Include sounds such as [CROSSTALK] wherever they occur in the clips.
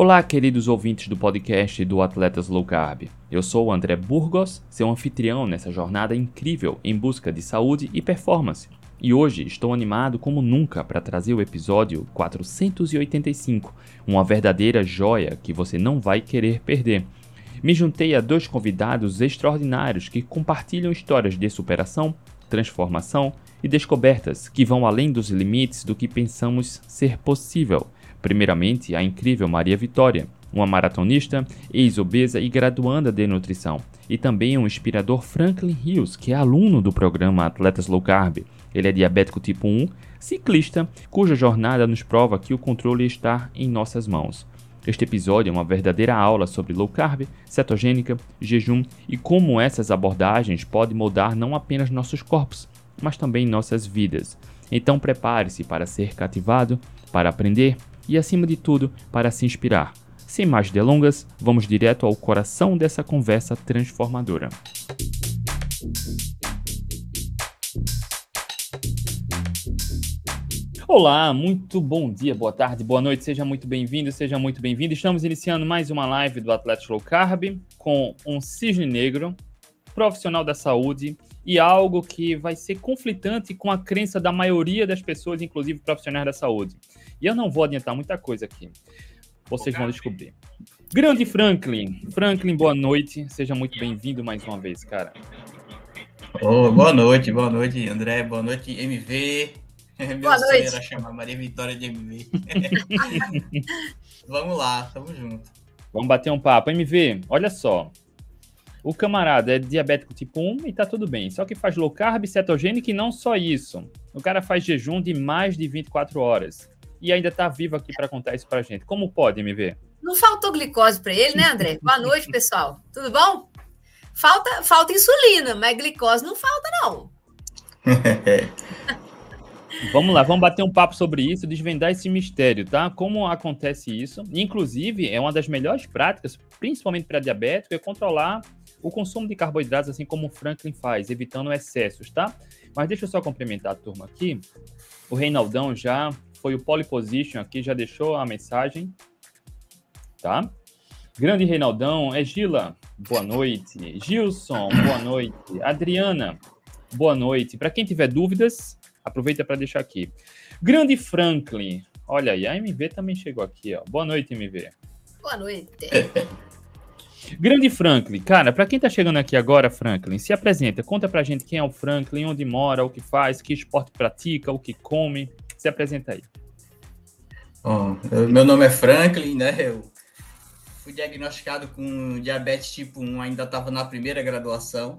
Olá, queridos ouvintes do podcast do Atletas Low Carb. Eu sou o André Burgos, seu anfitrião nessa jornada incrível em busca de saúde e performance. E hoje estou animado como nunca para trazer o episódio 485, uma verdadeira joia que você não vai querer perder. Me juntei a dois convidados extraordinários que compartilham histórias de superação, transformação e descobertas que vão além dos limites do que pensamos ser possível Primeiramente, a incrível Maria Vitória, uma maratonista, ex-obesa e graduanda de nutrição, e também o inspirador Franklin Hills, que é aluno do programa Atletas Low Carb. Ele é diabético tipo 1, ciclista, cuja jornada nos prova que o controle está em nossas mãos. Este episódio é uma verdadeira aula sobre low carb, cetogênica, jejum e como essas abordagens podem moldar não apenas nossos corpos, mas também nossas vidas. Então prepare-se para ser cativado, para aprender e, acima de tudo, para se inspirar. Sem mais delongas, vamos direto ao coração dessa conversa transformadora. Olá, muito bom dia, boa tarde, boa noite, seja muito bem-vindo, seja muito bem-vindo. Estamos iniciando mais uma live do Atlético Low Carb com um cisne negro, profissional da saúde e algo que vai ser conflitante com a crença da maioria das pessoas, inclusive profissionais da saúde. E eu não vou adiantar muita coisa aqui. Vocês vão descobrir. Grande Franklin. Franklin, boa noite. Seja muito bem-vindo mais uma vez, cara. Oh, boa noite, boa noite, André. Boa noite, MV. [LAUGHS] Meu boa noite. era chamar Maria Vitória de MV. [LAUGHS] Vamos lá, tamo junto. Vamos bater um papo. MV, olha só. O camarada é diabético tipo 1 e tá tudo bem. Só que faz low carb, cetogênico e não só isso. O cara faz jejum de mais de 24 horas e ainda está vivo aqui para contar isso para gente. Como pode, MV? Não faltou glicose para ele, né, André? [LAUGHS] Boa noite, pessoal. Tudo bom? Falta, falta insulina, mas glicose não falta, não. [LAUGHS] vamos lá, vamos bater um papo sobre isso, desvendar esse mistério, tá? Como acontece isso? Inclusive, é uma das melhores práticas, principalmente para diabético, é controlar o consumo de carboidratos, assim como o Franklin faz, evitando excessos, tá? Mas deixa eu só complementar a turma aqui. O Reinaldão já foi o pole position aqui, já deixou a mensagem, tá? Grande Reinaldão, é Gila, boa noite. Gilson, boa noite. Adriana, boa noite. Para quem tiver dúvidas, aproveita para deixar aqui. Grande Franklin, olha aí, a MV também chegou aqui, ó. Boa noite, MV. Boa noite. [LAUGHS] Grande Franklin, cara, para quem tá chegando aqui agora, Franklin, se apresenta, conta pra gente quem é o Franklin, onde mora, o que faz, que esporte pratica, o que come. Se apresenta aí. Bom, eu, meu nome é Franklin, né? Eu fui diagnosticado com diabetes tipo 1, ainda estava na primeira graduação.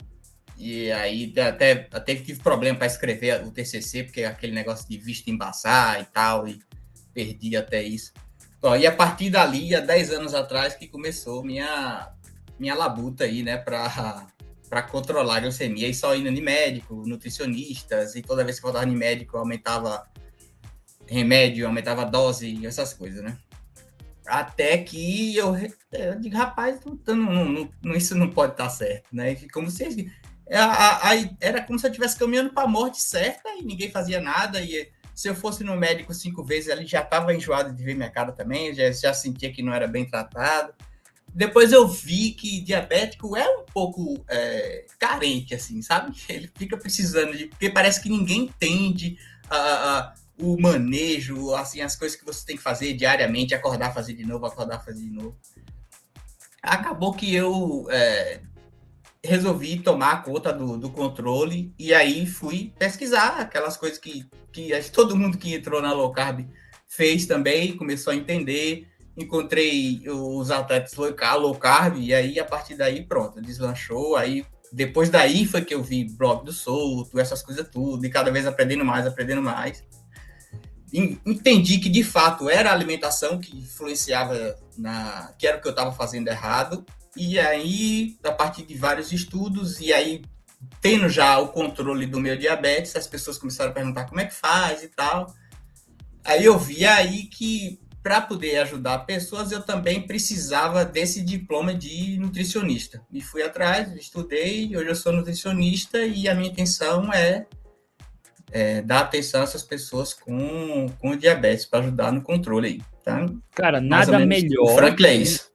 E aí até, até tive problema para escrever o TCC, porque aquele negócio de vista embaçar e tal, e perdi até isso. Bom, e a partir dali, há 10 anos atrás, que começou minha, minha labuta aí, né, para controlar a glicemia e só indo em médico, nutricionistas, e toda vez que eu voltava em médico aumentava remédio, aumentava a dose, essas coisas, né? Até que eu, eu digo, rapaz, não, não, não, isso não pode estar certo, né? Como se a, a, era como se eu estivesse caminhando para a morte certa e ninguém fazia nada. E se eu fosse no médico cinco vezes, ele já estava enjoado de ver minha cara também, já, já sentia que não era bem tratado. Depois eu vi que diabético é um pouco é, carente, assim, sabe? [LAUGHS] Ele fica precisando de. Porque parece que ninguém entende a, o manejo, assim, as coisas que você tem que fazer diariamente, acordar, fazer de novo, acordar, fazer de novo. Acabou que eu é, resolvi tomar conta do, do controle e aí fui pesquisar aquelas coisas que, que todo mundo que entrou na low carb fez também, começou a entender. Encontrei os atletas low carb e aí a partir daí, pronto, deslanchou. Aí depois daí foi que eu vi blog do solto, essas coisas tudo, e cada vez aprendendo mais, aprendendo mais entendi que de fato era a alimentação que influenciava na que era o que eu estava fazendo errado. E aí a partir de vários estudos e aí tendo já o controle do meu diabetes as pessoas começaram a perguntar como é que faz e tal. Aí eu vi aí que para poder ajudar pessoas eu também precisava desse diploma de nutricionista. E fui atrás estudei hoje eu sou nutricionista e a minha intenção é é, dar atenção a essas pessoas com, com diabetes para ajudar no controle aí, tá? Cara, nada melhor. O Frank é isso.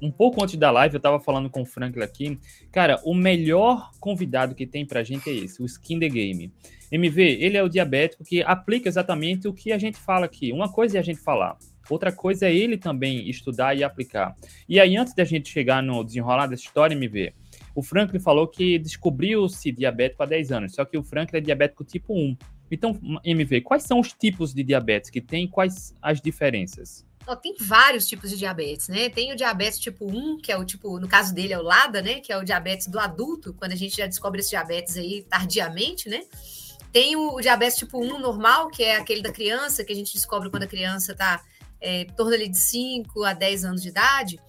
Um pouco antes da live, eu tava falando com o Franklin aqui. Cara, o melhor convidado que tem pra gente é esse, o Skin the Game. MV, ele é o diabético que aplica exatamente o que a gente fala aqui. Uma coisa é a gente falar, outra coisa é ele também estudar e aplicar. E aí, antes da gente chegar no desenrolar dessa história, MV, o Franklin falou que descobriu-se diabético há 10 anos, só que o Franklin é diabético tipo 1. Então, MV, quais são os tipos de diabetes que tem? Quais as diferenças? Tem vários tipos de diabetes, né? Tem o diabetes tipo 1, que é o tipo, no caso dele é o LADA, né? Que é o diabetes do adulto, quando a gente já descobre esse diabetes aí tardiamente, né? Tem o, o diabetes tipo 1 normal, que é aquele da criança, que a gente descobre quando a criança está é, ali de 5 a 10 anos de idade.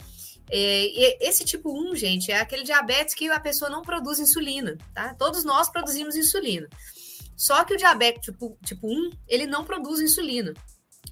É, esse tipo 1, gente, é aquele diabetes que a pessoa não produz insulina, tá? Todos nós produzimos insulina. Só que o diabetes tipo, tipo 1, ele não produz insulina.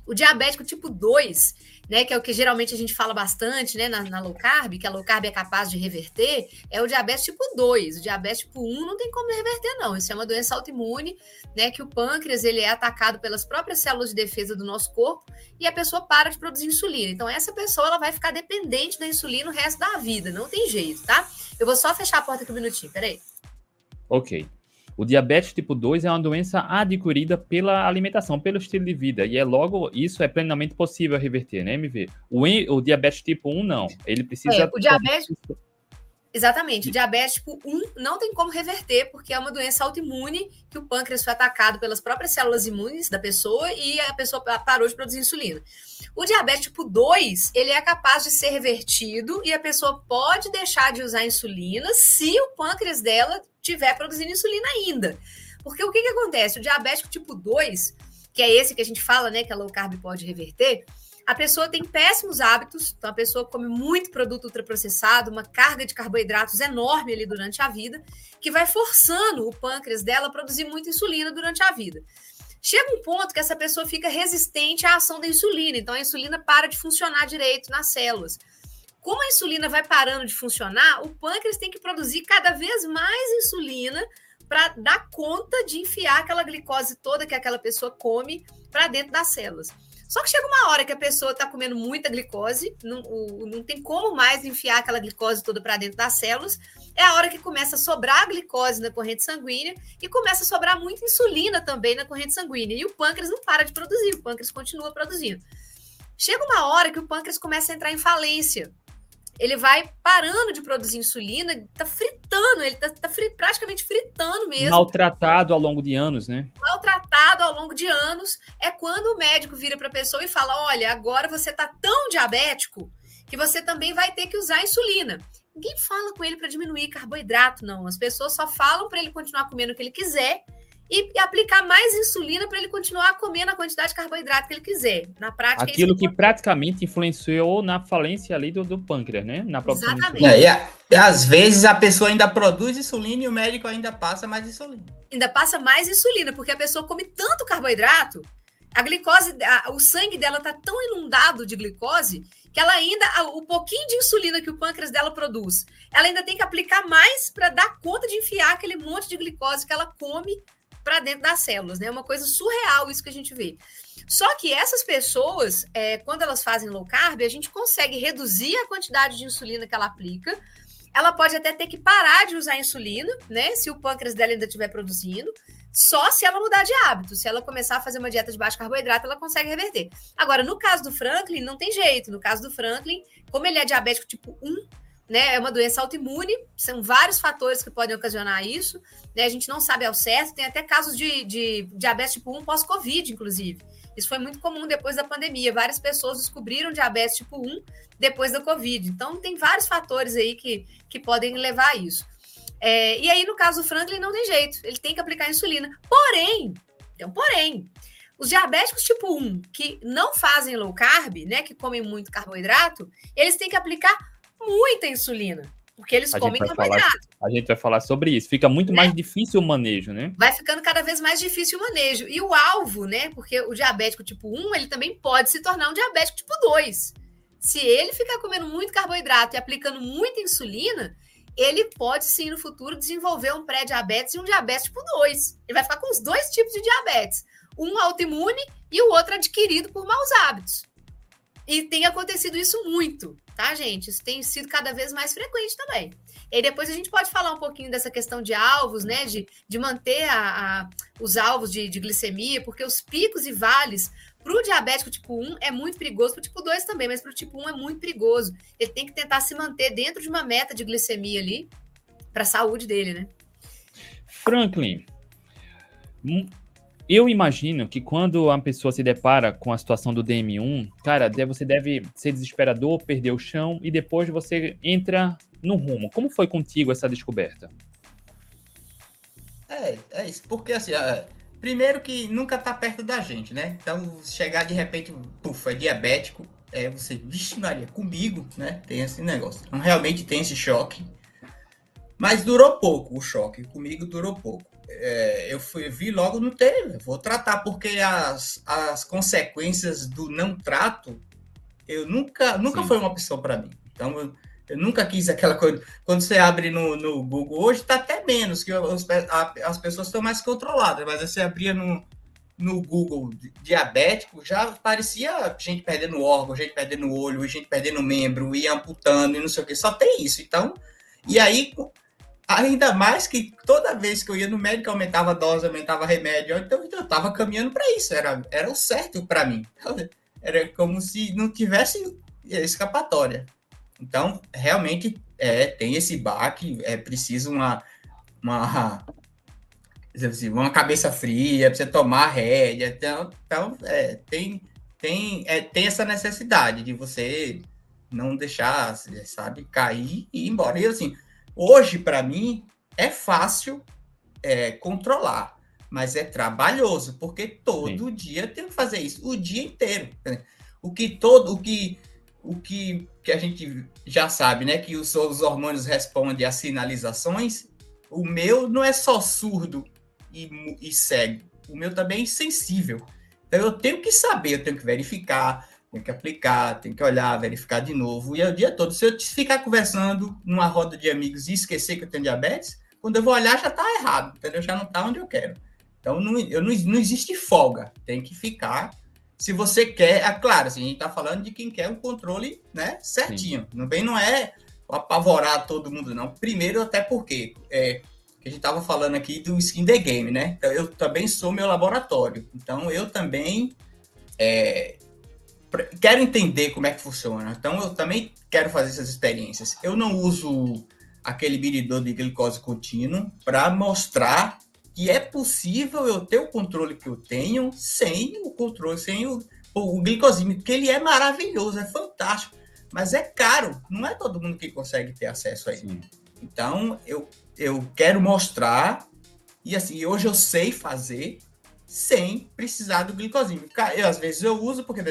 O diabético tipo 2, né, que é o que geralmente a gente fala bastante, né, na, na, low carb, que a low carb é capaz de reverter, é o diabetes tipo 2. O diabetes tipo 1 não tem como reverter não. Isso é uma doença autoimune, né, que o pâncreas ele é atacado pelas próprias células de defesa do nosso corpo e a pessoa para de produzir insulina. Então essa pessoa ela vai ficar dependente da insulina o resto da vida, não tem jeito, tá? Eu vou só fechar a porta aqui um minutinho, peraí. OK. O diabetes tipo 2 é uma doença adquirida pela alimentação, pelo estilo de vida, e é logo isso é plenamente possível reverter, né, MV? O, o diabetes tipo 1 não, ele precisa é, o diabetes Exatamente. Diabetes tipo 1 não tem como reverter, porque é uma doença autoimune que o pâncreas foi atacado pelas próprias células imunes da pessoa e a pessoa parou de produzir insulina. O diabetes tipo 2, ele é capaz de ser revertido e a pessoa pode deixar de usar insulina se o pâncreas dela estiver produzindo insulina ainda. Porque o que, que acontece? O diabético tipo 2, que é esse que a gente fala, né, que a low carb pode reverter, a pessoa tem péssimos hábitos, então a pessoa come muito produto ultraprocessado, uma carga de carboidratos enorme ali durante a vida, que vai forçando o pâncreas dela a produzir muita insulina durante a vida. Chega um ponto que essa pessoa fica resistente à ação da insulina, então a insulina para de funcionar direito nas células. Como a insulina vai parando de funcionar, o pâncreas tem que produzir cada vez mais insulina para dar conta de enfiar aquela glicose toda que aquela pessoa come para dentro das células. Só que chega uma hora que a pessoa está comendo muita glicose, não, não tem como mais enfiar aquela glicose toda para dentro das células. É a hora que começa a sobrar glicose na corrente sanguínea e começa a sobrar muita insulina também na corrente sanguínea. E o pâncreas não para de produzir, o pâncreas continua produzindo. Chega uma hora que o pâncreas começa a entrar em falência ele vai parando de produzir insulina, tá fritando, ele tá, tá fri, praticamente fritando mesmo. Maltratado ao longo de anos, né? Maltratado ao longo de anos é quando o médico vira para a pessoa e fala: olha, agora você tá tão diabético que você também vai ter que usar insulina. Ninguém fala com ele para diminuir carboidrato, não. As pessoas só falam para ele continuar comendo o que ele quiser e aplicar mais insulina para ele continuar comendo a quantidade de carboidrato que ele quiser. Na prática, é aquilo que praticamente influenciou na falência ali do, do pâncreas, né? Na Exatamente. É, e, a, e às vezes a pessoa ainda produz insulina e o médico ainda passa mais insulina. Ainda passa mais insulina, porque a pessoa come tanto carboidrato, a glicose, a, o sangue dela tá tão inundado de glicose que ela ainda, o pouquinho de insulina que o pâncreas dela produz, ela ainda tem que aplicar mais para dar conta de enfiar aquele monte de glicose que ela come para dentro das células, né? É uma coisa surreal isso que a gente vê. Só que essas pessoas, é, quando elas fazem low carb, a gente consegue reduzir a quantidade de insulina que ela aplica. Ela pode até ter que parar de usar insulina, né? Se o pâncreas dela ainda estiver produzindo. Só se ela mudar de hábito. Se ela começar a fazer uma dieta de baixo carboidrato, ela consegue reverter. Agora, no caso do Franklin, não tem jeito. No caso do Franklin, como ele é diabético tipo 1, né? É uma doença autoimune, são vários fatores que podem ocasionar isso, né? A gente não sabe ao certo, tem até casos de, de diabetes tipo 1 pós-Covid, inclusive. Isso foi muito comum depois da pandemia. Várias pessoas descobriram diabetes tipo 1 depois da Covid. Então, tem vários fatores aí que, que podem levar a isso. É, e aí, no caso do Franklin, não tem jeito. Ele tem que aplicar insulina. Porém, um porém. Os diabéticos tipo 1, que não fazem low carb, né, que comem muito carboidrato, eles têm que aplicar muita insulina, porque eles a comem carboidrato. a gente vai falar sobre isso. Fica muito né? mais difícil o manejo, né? Vai ficando cada vez mais difícil o manejo. E o alvo, né? Porque o diabético tipo 1, ele também pode se tornar um diabético tipo 2. Se ele ficar comendo muito carboidrato e aplicando muita insulina, ele pode sim no futuro desenvolver um pré-diabetes e um diabetes tipo 2. Ele vai ficar com os dois tipos de diabetes, um autoimune e o outro adquirido por maus hábitos. E tem acontecido isso muito, tá, gente? Isso tem sido cada vez mais frequente também. E depois a gente pode falar um pouquinho dessa questão de alvos, né? De, de manter a, a os alvos de, de glicemia, porque os picos e vales para o diabético tipo 1 é muito perigoso, para o tipo 2 também, mas para o tipo 1 é muito perigoso. Ele tem que tentar se manter dentro de uma meta de glicemia ali para a saúde dele, né? Franklin, hum, eu imagino que quando a pessoa se depara com a situação do DM1, cara, você deve ser desesperador, perder o chão e depois você entra no rumo. Como foi contigo essa descoberta? É, é isso. Porque assim, é, primeiro que nunca tá perto da gente, né? Então, chegar de repente, puf, é diabético, é você, vixe Maria, comigo, né? Tem esse negócio. Então, realmente tem esse choque. Mas durou pouco o choque. Comigo durou pouco. É, eu fui, vi logo no tele, vou tratar, porque as, as consequências do não trato, eu nunca, nunca foi uma opção para mim. Então, eu, eu nunca quis aquela coisa. Quando você abre no, no Google, hoje está até menos, que os, a, as pessoas estão mais controladas, mas você abria no, no Google diabético, já parecia gente perdendo órgão, gente perdendo olho, gente perdendo membro, e amputando e não sei o que. Só tem isso. Então, e aí, ainda mais que toda vez que eu ia no médico, aumentava a dose, aumentava remédio. Então, então eu estava caminhando para isso, era, era o certo para mim. [LAUGHS] Era como se não tivesse escapatória. Então, realmente, é, tem esse baque, é preciso uma, uma, assim, uma cabeça fria, precisa tomar rédea. Então, então é, tem, tem, é, tem essa necessidade de você não deixar, sabe, cair e ir embora. E assim, hoje, para mim, é fácil é, controlar, mas é trabalhoso, porque todo Sim. dia tem que fazer isso, o dia inteiro. O que todo, o que o que, que a gente já sabe, né? Que os, os hormônios respondem a sinalizações. O meu não é só surdo e, e cego. O meu também é insensível. Então eu tenho que saber, eu tenho que verificar, tenho que aplicar, tenho que olhar, verificar de novo. E é o dia todo. Se eu ficar conversando numa roda de amigos e esquecer que eu tenho diabetes, quando eu vou olhar já está errado, entendeu? Já não está onde eu quero. Então não, eu não, não existe folga. Tem que ficar se você quer, é claro, assim, a gente está falando de quem quer um controle né, certinho. Sim. Bem, não é apavorar todo mundo, não. Primeiro, até porque é, a gente estava falando aqui do skin the game, né? Então, eu também sou meu laboratório. Então, eu também é, quero entender como é que funciona. Então, eu também quero fazer essas experiências. Eu não uso aquele medidor de glicose contínuo para mostrar que é possível eu ter o controle que eu tenho sem o controle, sem o, o glicosímetro, que ele é maravilhoso, é fantástico, mas é caro. Não é todo mundo que consegue ter acesso a ele. Então, eu, eu quero mostrar, e assim, hoje eu sei fazer sem precisar do glicosímetro. Eu, às vezes eu uso, porque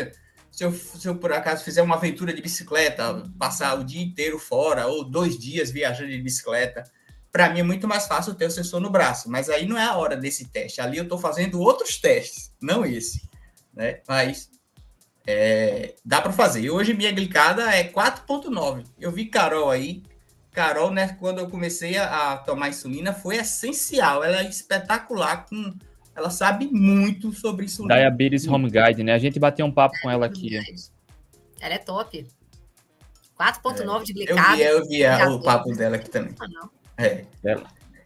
se eu, se eu por acaso fizer uma aventura de bicicleta, passar o dia inteiro fora, ou dois dias viajando de bicicleta, para mim é muito mais fácil ter o sensor no braço, mas aí não é a hora desse teste. Ali eu estou fazendo outros testes, não esse, né? Mas é, dá para fazer. E hoje minha glicada é 4.9. Eu vi Carol aí. Carol, né, quando eu comecei a, a, tomar insulina, foi essencial. Ela é espetacular com ela sabe muito sobre insulina. Diabetes Home Guide, né? A gente bateu um papo com ela aqui. Ela é top. 4.9 é, de glicada. Eu vi, eu vi o papo dela aqui também. Ah, não. É.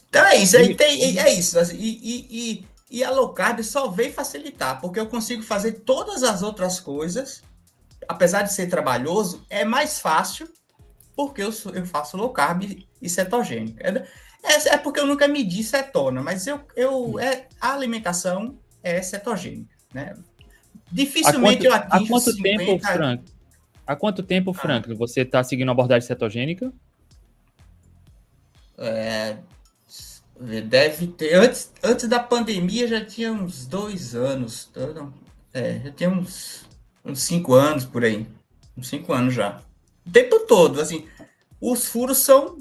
Então é isso, aí tem, é isso. Assim, e, e, e a low carb só vem facilitar, porque eu consigo fazer todas as outras coisas, apesar de ser trabalhoso, é mais fácil, porque eu, eu faço low carb e cetogênico. É, é, porque eu nunca medi cetona, mas eu, eu, é, a alimentação é cetogênica, né? Dificilmente quanto, eu atingo Há quanto 50... tempo, Frank? Há quanto tempo, Frank, ah. você está seguindo a abordagem cetogênica? É, deve ter. Antes, antes da pandemia já tinha uns dois anos. É, já tinha uns, uns cinco anos por aí. Uns cinco anos já. O tempo todo, assim. Os furos são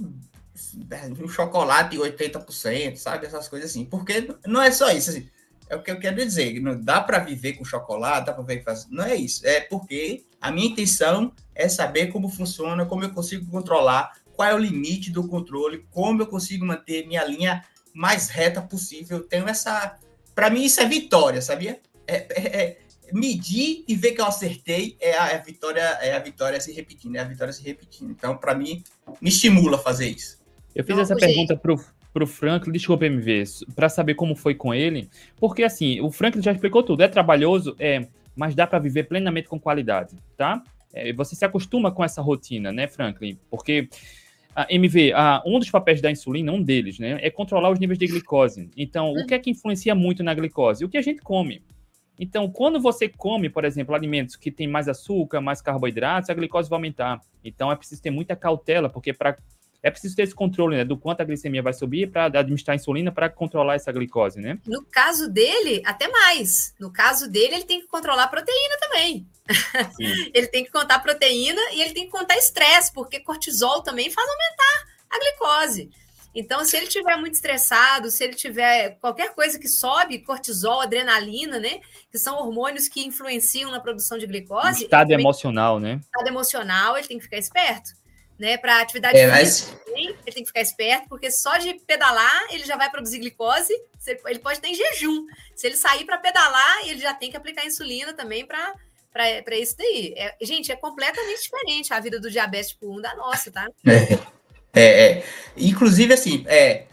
um chocolate 80%, sabe? Essas coisas assim. Porque não é só isso, assim. É o que eu quero dizer. Não dá para viver com chocolate, dá para viver fazer. Não é isso. É porque a minha intenção é saber como funciona, como eu consigo controlar qual é o limite do controle, como eu consigo manter minha linha mais reta possível. Eu tenho essa. Para mim, isso é vitória, sabia? É, é, é, medir e ver que eu acertei é a, é a, vitória, é a vitória se repetindo, é a vitória se repetindo. Então, para mim, me estimula a fazer isso. Eu fiz Não, essa pergunta para pro Franklin, desculpa MV, para saber como foi com ele, porque assim, o Franklin já explicou tudo, é trabalhoso, é, mas dá para viver plenamente com qualidade, tá? É, você se acostuma com essa rotina, né, Franklin? Porque a MV, a, um dos papéis da insulina, um deles, né, é controlar os níveis de glicose. Então, o que é que influencia muito na glicose? O que a gente come. Então, quando você come, por exemplo, alimentos que têm mais açúcar, mais carboidratos, a glicose vai aumentar. Então, é preciso ter muita cautela, porque para é preciso ter esse controle, né, do quanto a glicemia vai subir para administrar insulina para controlar essa glicose, né? No caso dele, até mais. No caso dele, ele tem que controlar a proteína também. [LAUGHS] ele tem que contar proteína e ele tem que contar estresse, porque cortisol também faz aumentar a glicose. Então, se ele tiver muito estressado, se ele tiver qualquer coisa que sobe, cortisol, adrenalina, né? Que são hormônios que influenciam na produção de glicose. Estado emocional, né? Estado emocional, ele tem que ficar esperto né? Para atividade é, mas... ele tem que ficar esperto, porque só de pedalar ele já vai produzir glicose. Ele pode ter em jejum. Se ele sair para pedalar, ele já tem que aplicar insulina também para para isso daí. É, gente, é completamente diferente a vida do diabetes tipo 1 da nossa, tá? [LAUGHS] É, é, é. Inclusive, assim, é,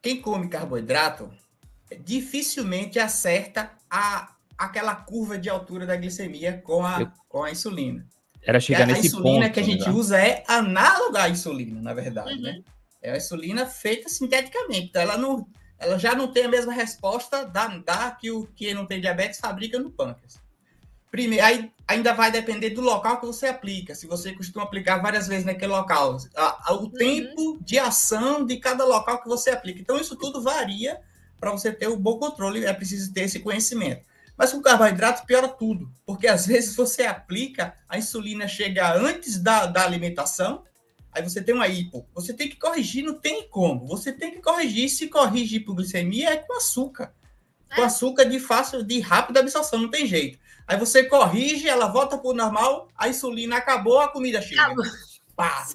quem come carboidrato dificilmente acerta a, aquela curva de altura da glicemia com a, com a insulina. Era chegar nesse ponto. A insulina que a gente já. usa é análoga à insulina, na verdade, uhum. né? É a insulina feita sinteticamente. Então, ela, não, ela já não tem a mesma resposta da, da que o que não tem diabetes fabrica no pâncreas. Primeiro, aí ainda vai depender do local que você aplica. Se você costuma aplicar várias vezes naquele local, a, a, o uhum. tempo de ação de cada local que você aplica. Então, isso tudo varia para você ter o um bom controle. É preciso ter esse conhecimento. Mas com carboidrato piora tudo, porque às vezes você aplica, a insulina chega antes da, da alimentação, aí você tem uma hipo. Você tem que corrigir, não tem como. Você tem que corrigir. Se corrigir hipoglicemia é com açúcar. Com é. açúcar de fácil, de rápida absorção, não tem jeito. Aí você corrige, ela volta para o normal, a insulina acabou, a comida chega. Acabou. Pá.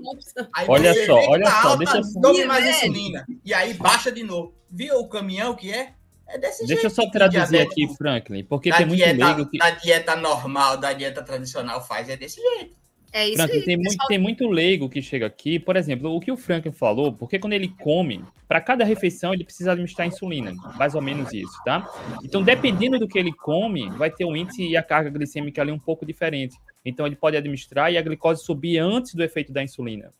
Olha só, olha só, alta, deixa eu... Mais insulina. E aí baixa de novo. Viu o caminhão que é? É desse Deixa jeito. Eu só traduzir aqui, Franklin, porque tem muito dieta, leigo que. Da dieta normal, da dieta tradicional faz, é desse jeito. É isso Franklin, aí, tem, muito, tem muito leigo que chega aqui. Por exemplo, o que o Franklin falou, porque quando ele come, para cada refeição ele precisa administrar insulina, mais ou menos isso, tá? Então, dependendo do que ele come, vai ter um índice e a carga glicêmica ali um pouco diferente. Então, ele pode administrar e a glicose subir antes do efeito da insulina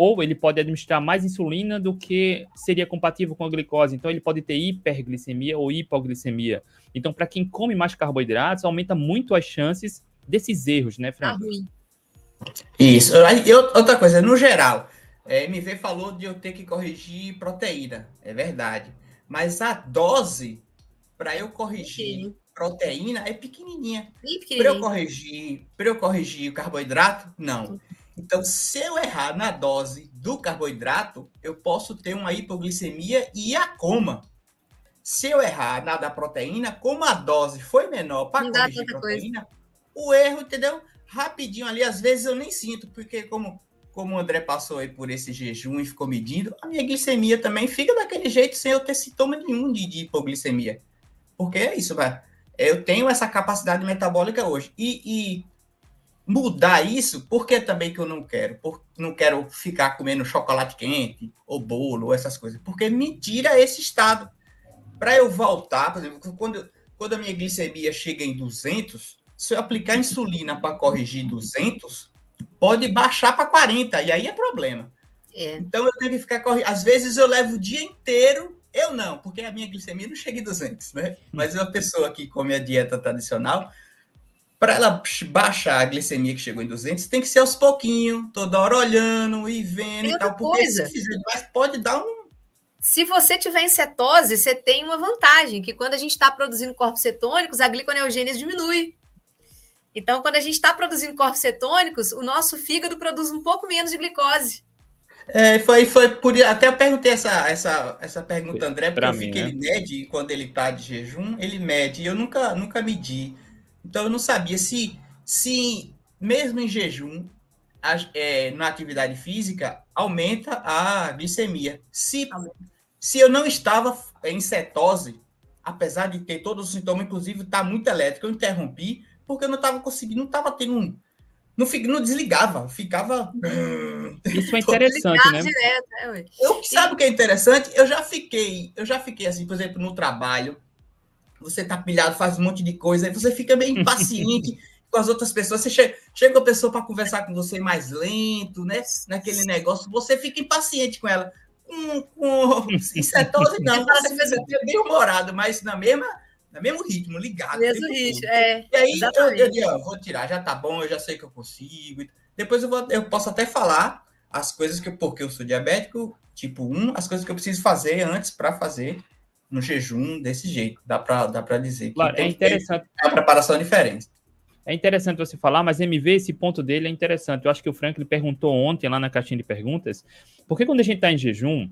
ou ele pode administrar mais insulina do que seria compatível com a glicose. Então, ele pode ter hiperglicemia ou hipoglicemia. Então, para quem come mais carboidratos, aumenta muito as chances desses erros, né, Fran? Ah, Isso. E outra coisa, no geral, é, MV falou de eu ter que corrigir proteína, é verdade. Mas a dose para eu corrigir Sim. proteína é pequenininha. Para eu corrigir, para eu corrigir o carboidrato, não. Então, se eu errar na dose do carboidrato, eu posso ter uma hipoglicemia e a coma. Se eu errar na da proteína, como a dose foi menor para corrigir a proteína, coisa. o erro, entendeu? Rapidinho ali, às vezes eu nem sinto, porque como, como o André passou aí por esse jejum e ficou medindo, a minha glicemia também fica daquele jeito sem eu ter sintoma nenhum de, de hipoglicemia. Porque é isso, vai. Eu tenho essa capacidade metabólica hoje. E, e mudar isso, por que também que eu não quero? Por, não quero ficar comendo chocolate quente, ou bolo, ou essas coisas. Porque me tira esse estado. Para eu voltar, por exemplo, quando, quando a minha glicemia chega em 200, se eu aplicar insulina para corrigir 200, pode baixar para 40, e aí é problema. É. Então eu tenho que ficar correndo. Às vezes eu levo o dia inteiro, eu não, porque a minha glicemia não chega em 200, né? Mas uma pessoa que come a dieta tradicional, para ela baixar a glicemia que chegou em 200, tem que ser aos pouquinhos, toda hora olhando e vendo e tal, porque coisa. se fizer mais, pode dar um... Se você tiver em cetose, você tem uma vantagem, que quando a gente está produzindo corpos cetônicos, a gliconeogênese diminui. Então, quando a gente está produzindo corpos cetônicos, o nosso fígado produz um pouco menos de glicose. É, foi, foi por até eu perguntei essa, essa, essa pergunta, André, porque eu vi que né? ele mede quando ele está de jejum, ele mede, e eu nunca, nunca medi. Então eu não sabia se, se mesmo em jejum, é, na atividade física, aumenta a glicemia. Se, se eu não estava em cetose, apesar de ter todos os sintomas, inclusive tá muito elétrico, eu interrompi, porque eu não estava conseguindo, não estava tendo um. Não, não desligava, ficava. Isso é [LAUGHS] interessante, né? Direto, né eu, sabe o que é interessante? Eu já fiquei, eu já fiquei assim, por exemplo, no trabalho, você tá pilhado, faz um monte de coisa, aí você fica meio impaciente [LAUGHS] com as outras pessoas. Você chega, chega a pessoa para conversar com você mais lento, né? Naquele negócio, você fica impaciente com ela. Com, com [LAUGHS] cetose, não, você fica bem humorado, mas na mesma, no mesmo ritmo, ligado. Mesmo ritmo, é. E aí eu, eu digo, ó, vou tirar, já tá bom, eu já sei que eu consigo. Depois eu, vou, eu posso até falar as coisas que, porque eu sou diabético, tipo 1, as coisas que eu preciso fazer antes para fazer no jejum desse jeito. Dá para dá dizer. Claro, é interessante. A preparação é diferente. É interessante você falar, mas MV, esse ponto dele é interessante. Eu acho que o Franklin perguntou ontem lá na caixinha de perguntas, porque quando a gente está em jejum,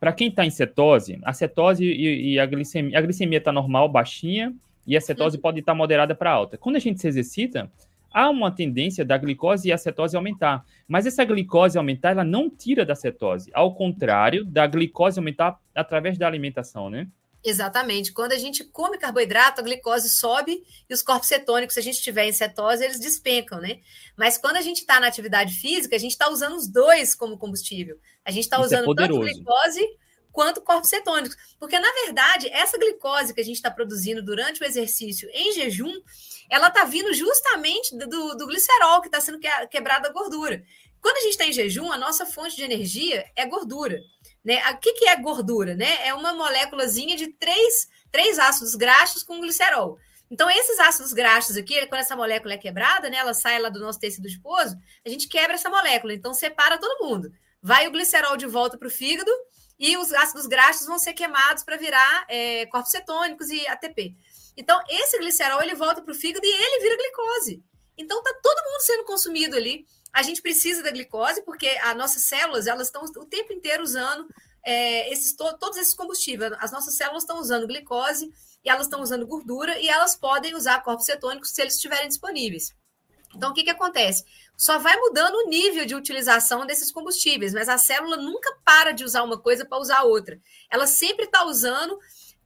para quem está em cetose, a cetose e, e a glicemia, a glicemia está normal, baixinha, e a cetose uhum. pode estar tá moderada para alta. Quando a gente se exercita, há uma tendência da glicose e a cetose aumentar. Mas essa glicose aumentar, ela não tira da cetose. Ao contrário da glicose aumentar através da alimentação, né? Exatamente. Quando a gente come carboidrato, a glicose sobe e os corpos cetônicos, se a gente estiver em cetose, eles despencam, né? Mas quando a gente está na atividade física, a gente está usando os dois como combustível. A gente está é usando é tanto glicose quanto corpos cetônicos. Porque, na verdade, essa glicose que a gente está produzindo durante o exercício em jejum, ela está vindo justamente do, do glicerol que está sendo quebrado a gordura. Quando a gente está em jejum, a nossa fonte de energia é gordura. Né? O que, que é gordura? Né? É uma moléculazinha de três, três ácidos graxos com glicerol. Então, esses ácidos graxos aqui, quando essa molécula é quebrada, né, ela sai lá do nosso tecido adiposo, a gente quebra essa molécula, então separa todo mundo. Vai o glicerol de volta para o fígado e os ácidos graxos vão ser queimados para virar é, corpos cetônicos e ATP. Então, esse glicerol ele volta para o fígado e ele vira glicose. Então, tá todo mundo sendo consumido ali a gente precisa da glicose, porque as nossas células elas estão o tempo inteiro usando é, esses, to, todos esses combustíveis. As nossas células estão usando glicose e elas estão usando gordura e elas podem usar corpos cetônicos se eles estiverem disponíveis. Então, o que, que acontece? Só vai mudando o nível de utilização desses combustíveis, mas a célula nunca para de usar uma coisa para usar outra. Ela sempre está usando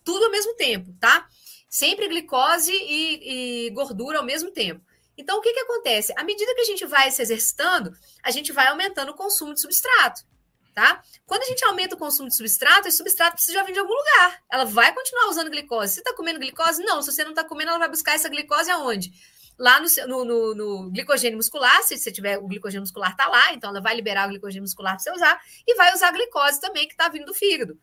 tudo ao mesmo tempo, tá? Sempre glicose e, e gordura ao mesmo tempo. Então, o que, que acontece? À medida que a gente vai se exercitando, a gente vai aumentando o consumo de substrato. Tá? Quando a gente aumenta o consumo de substrato, esse substrato precisa vir de algum lugar. Ela vai continuar usando glicose. Você está comendo glicose? Não. Se você não está comendo, ela vai buscar essa glicose aonde? Lá no, no, no, no, glicogênio muscular, se você tiver o glicogênio muscular, está lá, então ela vai liberar o glicogênio muscular para você usar, e vai usar a glicose também, que está vindo do fígado.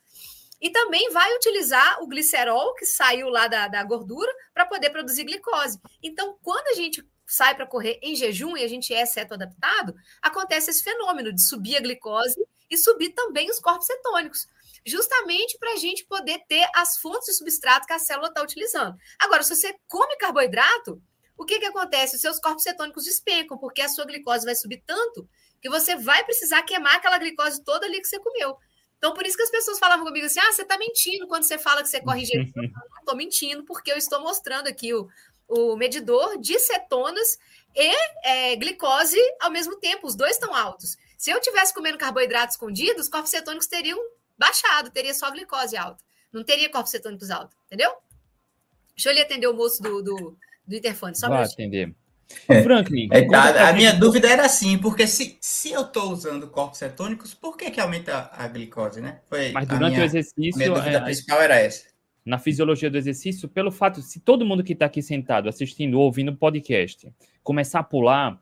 E também vai utilizar o glicerol, que saiu lá da, da gordura, para poder produzir glicose. Então, quando a gente sai para correr em jejum e a gente é ceto-adaptado, acontece esse fenômeno de subir a glicose e subir também os corpos cetônicos, justamente para a gente poder ter as fontes de substrato que a célula está utilizando. Agora, se você come carboidrato, o que, que acontece? Os seus corpos cetônicos despencam, porque a sua glicose vai subir tanto que você vai precisar queimar aquela glicose toda ali que você comeu. Então, por isso que as pessoas falavam comigo assim: ah, você está mentindo quando você fala que você corre jejum. Eu não estou mentindo, porque eu estou mostrando aqui o, o medidor de cetonas e é, glicose ao mesmo tempo, os dois estão altos. Se eu tivesse comendo carboidrato escondido, os corpos cetônicos teriam baixado, teria só glicose alta. Não teria corpos cetônicos altos, entendeu? Deixa eu lhe atender o moço do, do, do interfone. Só Vai atender. É, Franklin. É, tá, a minha dúvida era assim, porque se, se eu estou usando corpos cetônicos, por que, que aumenta a glicose, né? Foi Mas durante minha, o exercício. A minha dúvida é, principal era essa na fisiologia do exercício, pelo fato, se todo mundo que está aqui sentado, assistindo ou ouvindo o podcast, começar a pular,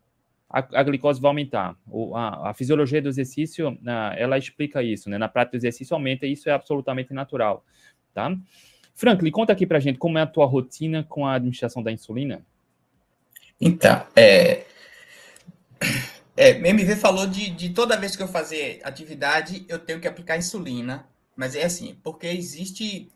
a, a glicose vai aumentar. O, a, a, fisiologia do exercício, ela explica isso, né? Na prática do exercício aumenta e isso é absolutamente natural, tá? Franklin, conta aqui pra gente como é a tua rotina com a administração da insulina. Então, é... É, MV falou de, de toda vez que eu fazer atividade, eu tenho que aplicar insulina, mas é assim, porque existe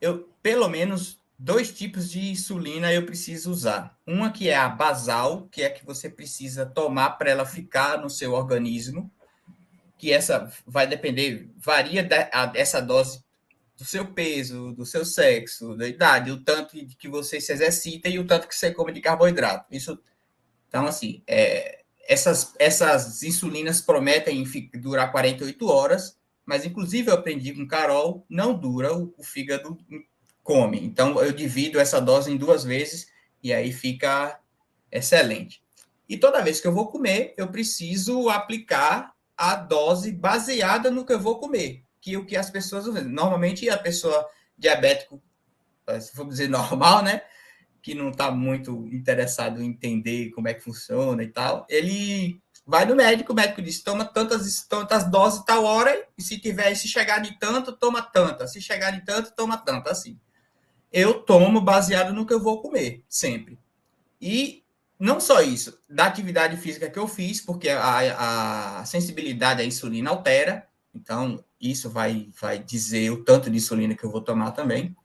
eu pelo menos dois tipos de insulina eu preciso usar. Uma que é a basal, que é a que você precisa tomar para ela ficar no seu organismo, que essa vai depender, varia dessa dose do seu peso, do seu sexo, da idade, o tanto que você se exercita e o tanto que você come de carboidrato. Isso, então, assim, é, essas, essas insulinas prometem durar 48 horas, mas inclusive eu aprendi com Carol, não dura, o, o fígado come. Então eu divido essa dose em duas vezes e aí fica excelente. E toda vez que eu vou comer, eu preciso aplicar a dose baseada no que eu vou comer, que o que as pessoas normalmente a pessoa diabético, se for dizer [LAUGHS] normal, né, que não está muito interessado em entender como é que funciona e tal, ele vai no médico, o médico diz, toma tantas, tantas doses tal hora, e se tiver, se chegar de tanto, toma tanta, se chegar de tanto, toma tanto, assim. Eu tomo baseado no que eu vou comer, sempre. E não só isso, da atividade física que eu fiz, porque a, a sensibilidade à insulina altera, então isso vai, vai dizer o tanto de insulina que eu vou tomar também.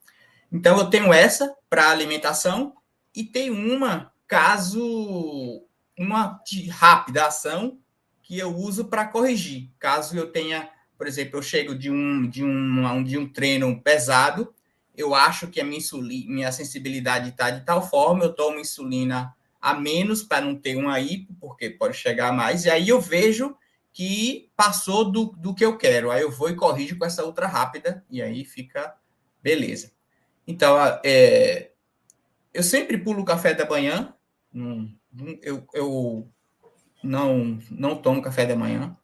Então eu tenho essa para alimentação e tem uma caso uma de rápida ação que eu uso para corrigir. Caso eu tenha, por exemplo, eu chego de um de um de um treino pesado, eu acho que a minha insulina, minha sensibilidade está de tal forma, eu tomo insulina a menos para não ter uma hipo, porque pode chegar a mais, e aí eu vejo que passou do, do que eu quero. Aí eu vou e corrijo com essa ultra rápida, e aí fica beleza. Então, é, eu sempre pulo o café da manhã, eu, eu não, não tomo café da manhã.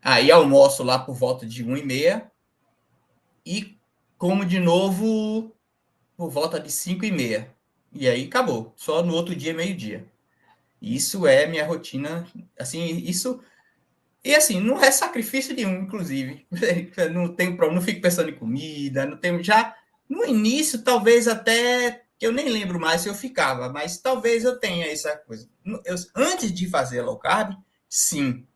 Aí almoço lá por volta de 1 e meia e como de novo por volta de 5 e meia. E aí acabou. Só no outro dia, meio-dia. Isso é minha rotina. Assim, isso. E assim, não é sacrifício nenhum, inclusive. [LAUGHS] Não tem problema, não fico pensando em comida, não tenho. Já no início, talvez até. Eu nem lembro mais se eu ficava, mas talvez eu tenha essa coisa. Eu, antes de fazer low carb, sim.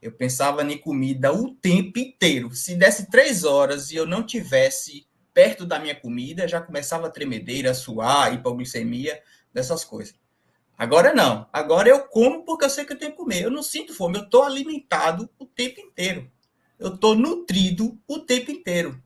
Eu pensava em comida o tempo inteiro. Se desse três horas e eu não tivesse perto da minha comida, já começava a tremedeira, a suar, hipoglicemia, dessas coisas. Agora não. Agora eu como porque eu sei que eu tenho que comer. Eu não sinto fome, eu estou alimentado o tempo inteiro. Eu estou nutrido o tempo inteiro.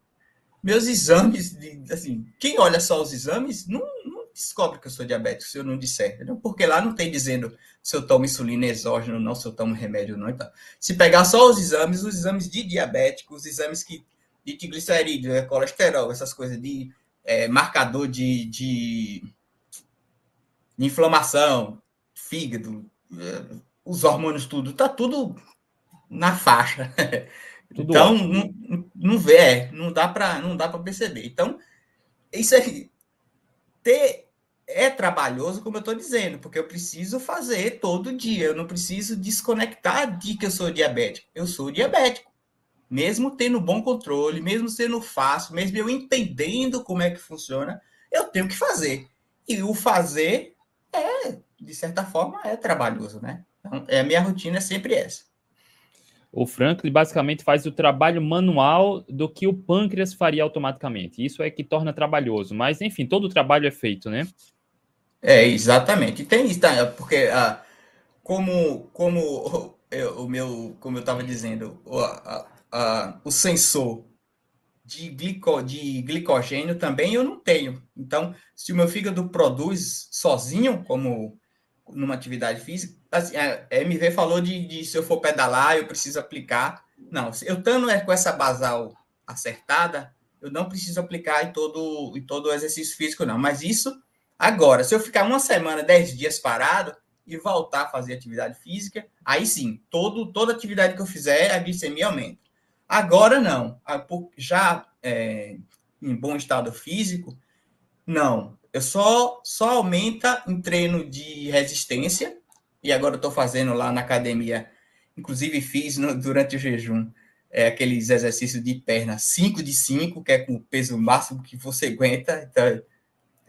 Meus exames, assim, quem olha só os exames, não, não descobre que eu sou diabético se eu não disser. Não? Porque lá não tem dizendo se eu tomo insulina exógena ou não, se eu tomo remédio ou não. Então, se pegar só os exames, os exames de diabético, os exames que de triglicerídeos, é, colesterol, essas coisas de é, marcador de, de, de, inflamação, fígado, é, os hormônios, tudo, tá tudo na faixa. [LAUGHS] Tudo então, não, não vê, é, não dá para não dá para perceber. Então, isso aí ter é trabalhoso, como eu estou dizendo, porque eu preciso fazer todo dia. Eu não preciso desconectar de que eu sou diabético. Eu sou diabético mesmo tendo bom controle, mesmo sendo fácil, mesmo eu entendendo como é que funciona, eu tenho que fazer. E o fazer é, de certa forma, é trabalhoso, né? Então, é, a minha rotina é sempre essa. O Franklin basicamente faz o trabalho manual do que o pâncreas faria automaticamente. Isso é que torna trabalhoso. Mas, enfim, todo o trabalho é feito, né? É, exatamente. Tem isso, tá? porque ah, como, como [LAUGHS] eu, o meu, como eu estava dizendo, a, uh, o sensor de, glico, de glicogênio também eu não tenho. Então, se o meu fígado produz sozinho, como numa atividade física, assim, a MV falou de, de, se eu for pedalar, eu preciso aplicar. Não, eu estando com essa basal acertada, eu não preciso aplicar em todo, em todo o exercício físico, não. Mas isso agora, se eu ficar uma semana, dez dias parado e voltar a fazer atividade física, aí sim, todo, toda atividade que eu fizer, a glicemia aumenta. Agora não. Já é, em bom estado físico, não. Eu só, só aumenta em treino de resistência. E agora eu estou fazendo lá na academia. Inclusive fiz no, durante o jejum é, aqueles exercícios de perna 5 de 5, que é com o peso máximo que você aguenta. Então,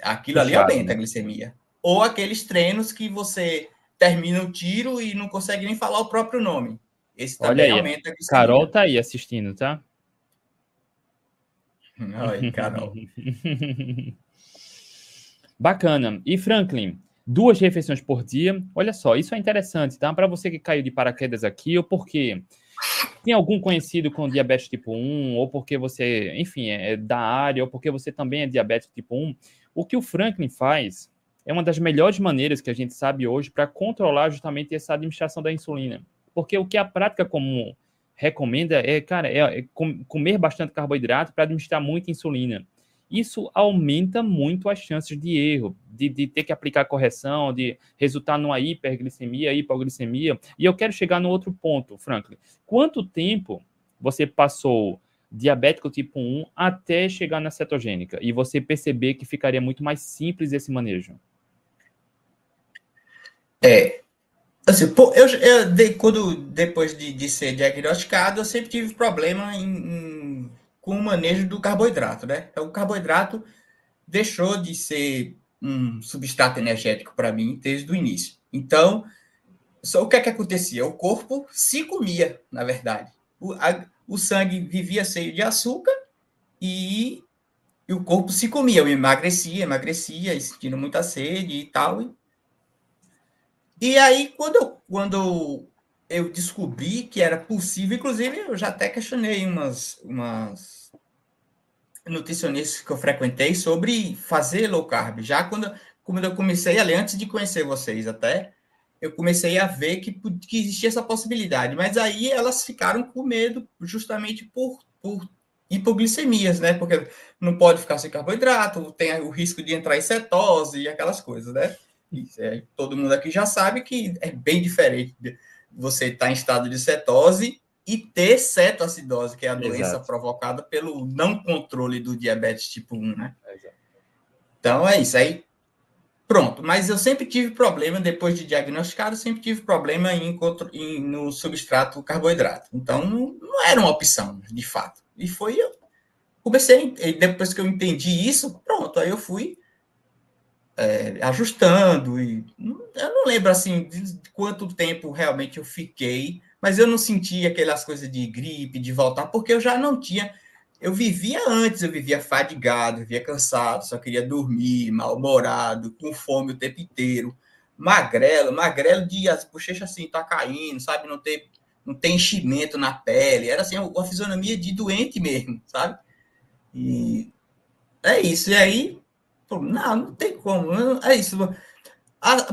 aquilo ali aumenta a né? glicemia. Ou aqueles treinos que você termina o tiro e não consegue nem falar o próprio nome. Esse Olha aí, aumenta a Carol tá aí assistindo, tá? [LAUGHS] Oi, Carol. [LAUGHS] Bacana. E Franklin, duas refeições por dia. Olha só, isso é interessante, tá? Para você que caiu de paraquedas aqui, ou porque tem algum conhecido com diabetes tipo 1, ou porque você, enfim, é da área, ou porque você também é diabético tipo 1, o que o Franklin faz é uma das melhores maneiras que a gente sabe hoje para controlar justamente essa administração da insulina. Porque o que a prática comum recomenda é, cara, é, é comer bastante carboidrato para administrar muita insulina. Isso aumenta muito as chances de erro, de, de ter que aplicar correção, de resultar numa hiperglicemia, hipoglicemia. E eu quero chegar no outro ponto, Franklin. Quanto tempo você passou diabético tipo 1 até chegar na cetogênica e você perceber que ficaria muito mais simples esse manejo? É. Assim, pô, eu, eu de, quando depois de, de, ser diagnosticado, eu sempre tive problema em, em, com o manejo do carboidrato, né? Então, o carboidrato deixou de ser um substrato energético para mim desde o início. Então, só o que é que acontecia? O corpo se comia, na verdade. O, a, o sangue vivia cheio de açúcar e, e, o corpo se comia. Eu emagrecia, emagrecia, sentindo muita sede e tal. E, e aí, quando eu, quando eu descobri que era possível, inclusive eu já até questionei umas, umas nutricionistas que eu frequentei sobre fazer low carb. Já quando, quando eu comecei a ler, antes de conhecer vocês até, eu comecei a ver que, que existia essa possibilidade. Mas aí elas ficaram com medo justamente por, por hipoglicemias, né? Porque não pode ficar sem carboidrato, tem o risco de entrar em cetose e aquelas coisas, né? É, todo mundo aqui já sabe que é bem diferente você estar tá em estado de cetose e ter cetoacidose, que é a doença Exato. provocada pelo não controle do diabetes tipo 1, né? Exato. Então é isso. Aí Pronto, mas eu sempre tive problema, depois de diagnosticado, sempre tive problema em, em, no substrato carboidrato. Então, não, não, era uma opção, de fato. E foi, eu comecei, depois que eu entendi isso, pronto, aí eu fui é, ajustando. E, eu não lembro, assim, de quanto tempo realmente eu fiquei, mas eu não sentia aquelas coisas de gripe, de voltar, porque eu já não tinha eu vivia antes, eu vivia fadigado, vivia cansado, só queria dormir, mal-humorado, com fome o tempo inteiro, magrelo, magrelo de as bochechas assim, tá caindo, sabe? Não ter, não tem enchimento na pele, era assim, uma fisionomia de doente mesmo, sabe? E é isso, e aí, não, não tem como, é isso.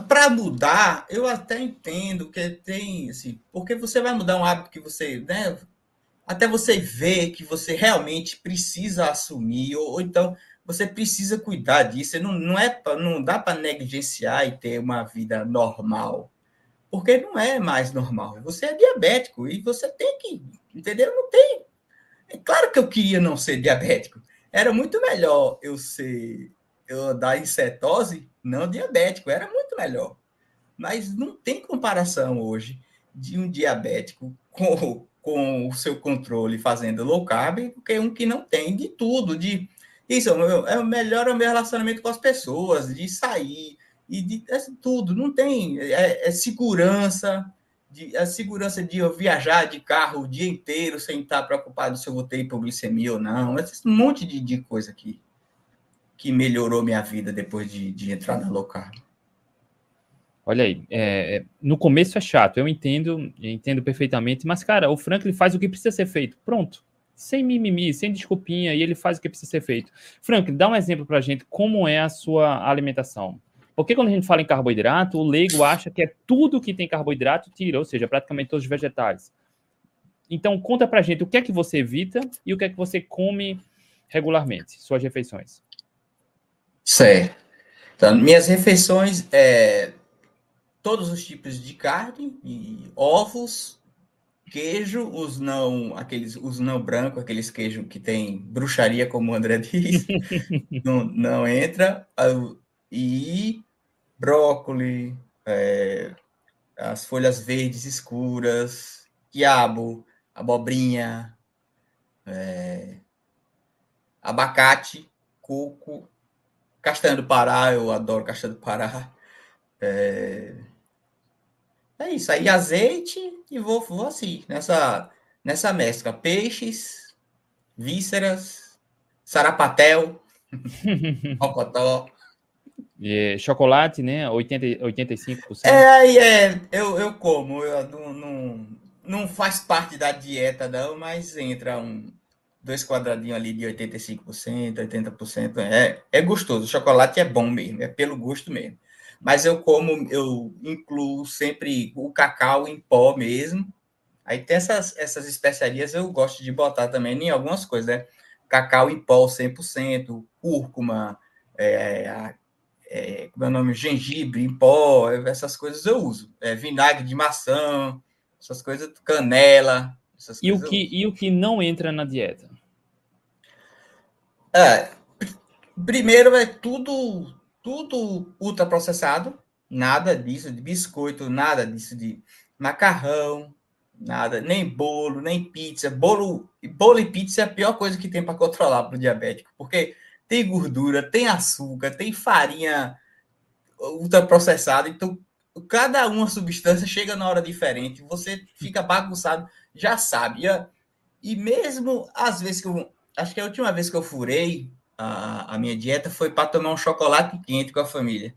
Para mudar, eu até entendo que tem, assim, porque você vai mudar um hábito que você, né, até você ver que você realmente precisa assumir, ou, ou então você precisa cuidar disso. Não, não, é não dá para negligenciar e ter uma vida normal, porque não é mais normal. Você é diabético e você tem que, entendeu? Não tem. É claro que eu queria não ser diabético. Era muito melhor eu ser em cetose, não diabético. Era muito melhor. Mas não tem comparação hoje de um diabético com com o seu controle fazendo low carb do que um que não tem de tudo, de isso é o melhor o meu relacionamento com as pessoas, de sair e de é, tudo, não tem é, é segurança, de, a segurança de eu viajar de carro o dia inteiro sem estar preocupado se eu vou ter hipoglicemia ou não, esse monte de, de coisa que, que melhorou minha vida depois de, de entrar na low carb. Olha aí, é, é, no começo é chato, eu entendo, entendo perfeitamente, mas, cara, o Franklin faz o que precisa ser feito. Pronto. Sem mimimi, sem desculpinha, e ele faz o que precisa ser feito. Franklin, dá um exemplo pra gente como é a sua alimentação. Porque quando a gente fala em carboidrato, o leigo acha que é tudo que tem carboidrato tira, ou seja, praticamente todos os vegetais. Então, conta pra gente o que é que você evita e o que é que você come regularmente, suas refeições. Certo. Então, minhas refeições, é, todos os tipos de carne, e ovos, queijo, os não, aqueles, os não brancos, aqueles queijos que tem bruxaria, como o André diz, [LAUGHS] não, não entra, e brócolis, é, as folhas verdes escuras, quiabo, abobrinha, é, abacate, coco, castanha do Pará, eu adoro castanha do Pará, é, é isso, aí azeite e vou, vou assim, nessa, nessa mescla. Peixes, vísceras, sarapatel, [LAUGHS] mocotó. E chocolate, né? 80, 85%. É, aí é, eu, eu como, eu não, não, não faz parte da dieta, não, mas entra um, dois quadradinhos ali de 85%, 80%. É, é gostoso, o chocolate é bom mesmo, é pelo gosto mesmo. Mas eu como, eu incluo sempre o cacau em pó mesmo. Aí tem essas, essas especiarias, eu gosto de botar também em algumas coisas, né? Cacau em pó 100%, cúrcuma, é, é, como é o nome? Gengibre em pó, essas coisas eu uso. É, vinagre de maçã, essas coisas, canela. e, o que, e o que não entra na dieta? É, primeiro é tudo, tudo ultraprocessado, nada disso, de biscoito, nada disso de macarrão, nada, nem bolo, nem pizza. Bolo, bolo e pizza é a pior coisa que tem para controlar para o diabético, porque tem gordura, tem açúcar, tem farinha ultraprocessada, então cada uma substância chega na hora diferente, você fica bagunçado, já sabe. E mesmo às vezes que eu. Acho que a última vez que eu furei a, a minha dieta foi para tomar um chocolate quente com a família.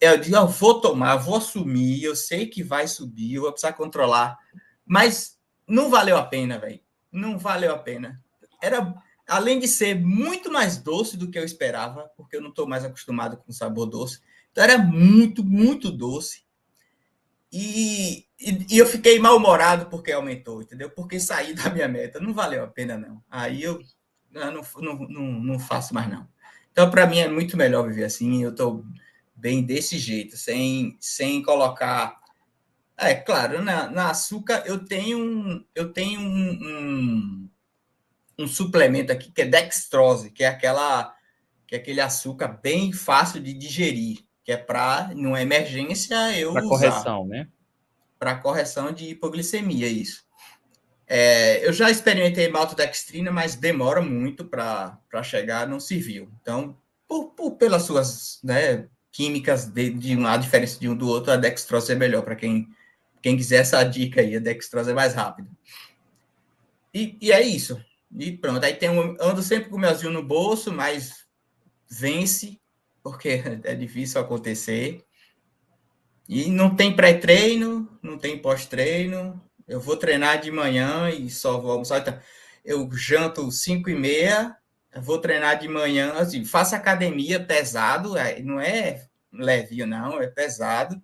Eu digo, eu vou tomar, vou assumir, eu sei que vai subir, eu vou precisar controlar. Mas não valeu a pena, velho. Não valeu a pena. Era, além de ser muito mais doce do que eu esperava, porque eu não estou mais acostumado com sabor doce, então era muito, muito doce. E, e, e eu fiquei mal-humorado porque aumentou, entendeu? Porque saí da minha meta. Não valeu a pena, não. Aí eu, eu não, não, não, não faço mais, não. Então, para mim, é muito melhor viver assim. Eu estou bem desse jeito, sem, sem colocar. É claro, na, na açúcar eu tenho, eu tenho um, um, um, suplemento aqui que é dextrose, que é aquela que é aquele açúcar bem fácil de digerir, que é para, numa emergência, eu Para correção, né? Para correção de hipoglicemia, isso. É, eu já experimentei maltodextrina, mas demora muito para chegar, não serviu. Então, por, por, pelas suas né, químicas de, de uma diferença de um do outro, a dextrose é melhor para quem, quem quiser essa dica aí, a dextrose é mais rápida. E, e é isso. E pronto, aí tem um, ando sempre com o melzinho no bolso, mas vence, porque [LAUGHS] é difícil acontecer. E não tem pré-treino, não tem pós-treino. Eu vou treinar de manhã e só vou almoçar. Então, eu janto 5 e meia, vou treinar de manhã, assim, faço academia pesado, não é levinho, não, é pesado.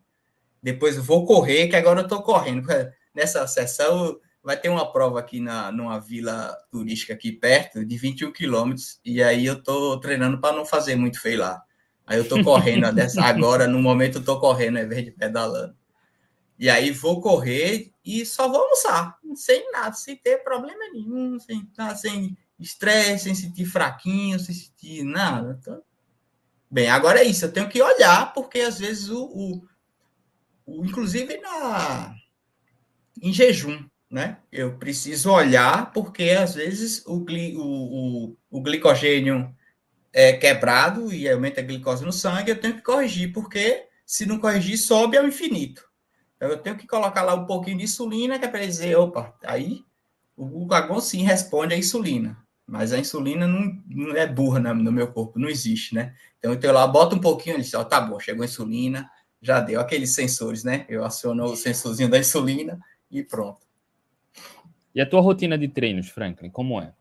Depois vou correr, que agora eu estou correndo. [LAUGHS] Nessa sessão vai ter uma prova aqui na, numa vila turística aqui perto, de 21 quilômetros, e aí eu estou treinando para não fazer muito feio lá. Aí eu estou correndo dessa agora, no momento eu estou correndo, ao invés de pedalando. E aí vou correr e só vou almoçar, sem nada, sem ter problema nenhum, sem, sem estresse, sem sentir fraquinho, sem sentir nada. Então, bem, agora é isso, eu tenho que olhar, porque às vezes o, o, o inclusive na em jejum, né? Eu preciso olhar, porque às vezes o, o, o, o glicogênio é quebrado e aumenta a glicose no sangue, eu tenho que corrigir, porque se não corrigir, sobe ao infinito. Então eu tenho que colocar lá um pouquinho de insulina, que é para dizer, opa, aí o glucagon sim responde à insulina. Mas a insulina não, não é burra no meu corpo, não existe, né? Então eu tenho lá, bota um pouquinho, ele diz, ó, tá bom, chegou a insulina, já deu aqueles sensores, né? Eu aciono o sensorzinho da insulina e pronto. E a tua rotina de treinos, Franklin, como é?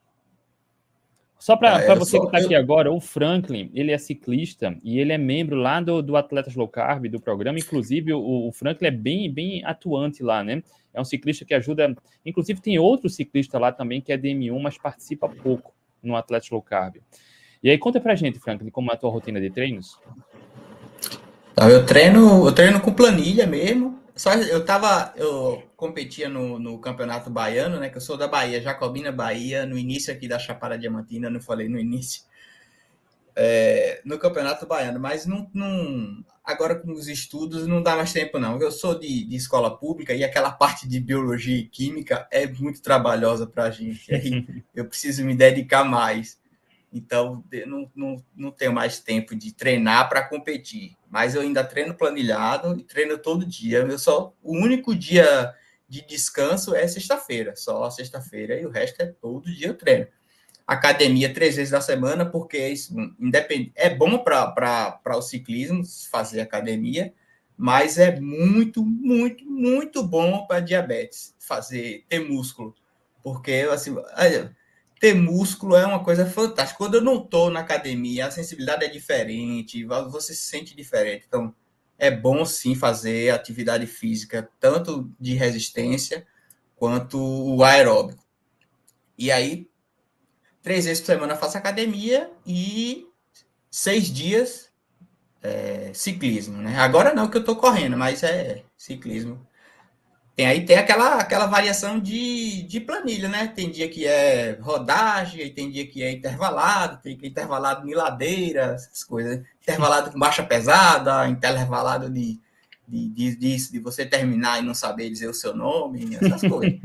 Só para ah, você só, que está aqui agora, o Franklin, ele é ciclista e ele é membro lá do, do Atletas Low Carb, do programa. Inclusive, o, o, Franklin é bem, bem atuante lá, né? É um ciclista que ajuda. Inclusive, tem outro ciclista lá também que é DM1, mas participa pouco no Atletas Low Carb. E aí, conta pra gente, Franklin, como é a tua rotina de treinos? Eu treino, eu treino com planilha mesmo. Só eu tava, eu competia no, no Campeonato Baiano, né? Que eu sou da Bahia, Jacobina, Bahia, no início aqui da Chapada Diamantina, não falei no início. É, no Campeonato Baiano, mas não, não, agora com os estudos não dá mais tempo, não. Eu sou de, de escola pública e aquela parte de biologia e química é muito trabalhosa para a gente. Aí [LAUGHS] eu preciso me dedicar mais. Então, não, não, não tenho mais tempo de treinar para competir. Mas eu ainda treino planilhado e treino todo dia. Eu só o único dia de descanso é sexta-feira, só sexta-feira e o resto é todo dia eu treino. Academia três vezes na semana, porque isso independ... é bom para o ciclismo fazer academia, mas é muito, muito, muito bom para diabetes fazer ter músculo, porque assim, ter músculo é uma coisa fantástica. Quando eu não estou na academia, a sensibilidade é diferente, você se sente diferente. Então, é bom sim fazer atividade física, tanto de resistência quanto o aeróbico. E aí, três vezes por semana faço academia e seis dias é, ciclismo, né? Agora não que eu tô correndo, mas é ciclismo tem aí tem aquela, aquela variação de, de planilha, né? Tem dia que é rodagem, tem dia que é intervalado, tem que é intervalado em ladeira, essas coisas. Intervalado com baixa pesada, intervalado de, de, de, de, de você terminar e não saber dizer o seu nome, essas coisas. [LAUGHS]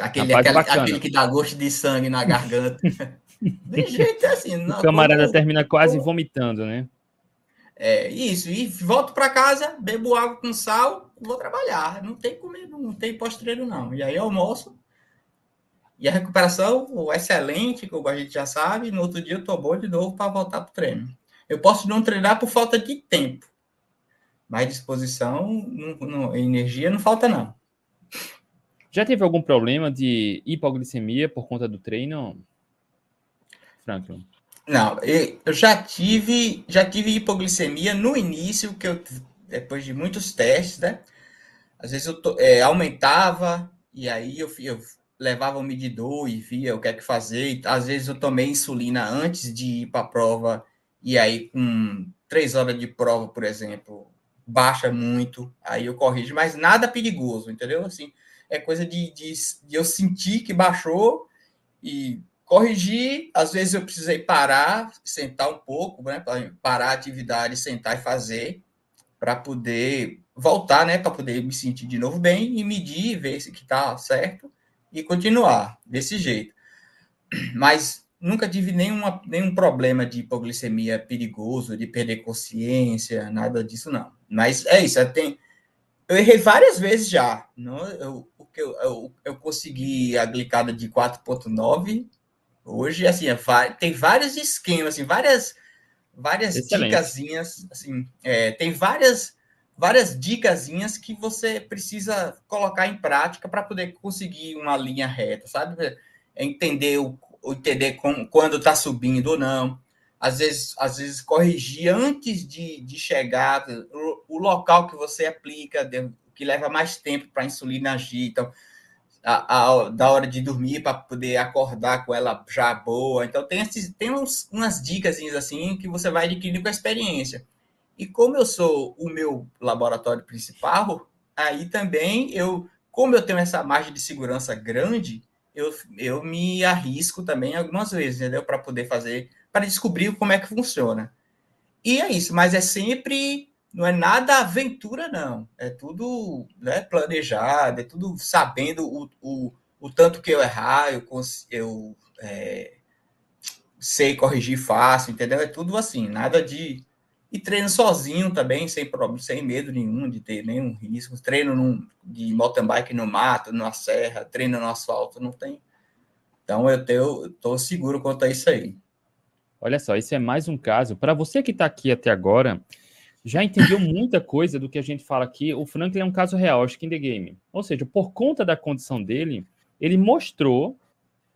aquele, aquele, aquele que dá gosto de sangue na garganta. [LAUGHS] De jeito assim. Não, o camarada como, termina quase vomitando, né? É, isso, e volto para casa, bebo água com sal, vou trabalhar. Não tem comer, não tem pós-treino, não. E aí almoço. E a recuperação, excelente, como a gente já sabe, no outro dia eu tô bom de novo para voltar para o treino. Eu posso não treinar por falta de tempo, mas disposição, não, não, energia não falta, não. Já teve algum problema de hipoglicemia por conta do treino, Franklin? Não, eu já tive, já tive hipoglicemia no início, que eu depois de muitos testes, né? Às vezes eu é, aumentava e aí eu, eu levava o medidor e via o que é que fazer. Às vezes eu tomei insulina antes de ir para a prova e aí com três horas de prova, por exemplo, baixa muito, aí eu corrijo, mas nada perigoso, entendeu? Assim, é coisa de, de, de eu sentir que baixou e Corrigir, às vezes eu precisei parar, sentar um pouco, né, parar a atividade, sentar e fazer, para poder voltar, né, para poder me sentir de novo bem e medir, ver se que está certo e continuar desse jeito. Mas nunca tive nenhuma, nenhum problema de hipoglicemia perigoso, de perder consciência, nada disso não. Mas é isso, eu, tenho, eu errei várias vezes já. Não, eu, eu, eu, eu consegui a glicada de 4.9 Hoje, assim, é, tem vários esquemas, assim, várias, várias dicasinhas, assim, é, tem várias, várias dicasinhas que você precisa colocar em prática para poder conseguir uma linha reta, sabe? É entender o, entender com, quando está subindo ou não. Às vezes, às vezes corrigir antes de, de chegar o, o local que você aplica, que leva mais tempo para a insulina agir. Então, a, a, da hora de dormir para poder acordar com ela já boa. Então tem, esses, tem uns, umas dicas assim que você vai adquirindo com a experiência. E como eu sou o meu laboratório principal, aí também eu, como eu tenho essa margem de segurança grande, eu, eu me arrisco também algumas vezes, entendeu? Para poder fazer, para descobrir como é que funciona. E é isso, mas é sempre não é nada aventura, não. É tudo né, planejado, é tudo sabendo o, o, o tanto que eu errar, eu, eu é, sei corrigir fácil, entendeu? É tudo assim, nada de. E treino sozinho também, sem problema, sem medo nenhum de ter nenhum risco. Treino num, de mountain bike no mato, na serra, treino no asfalto, não tem. Então eu estou seguro quanto a isso aí. Olha só, esse é mais um caso. Para você que está aqui até agora, já entendeu muita coisa do que a gente fala aqui. O Franklin é um caso real, skin the game. Ou seja, por conta da condição dele, ele mostrou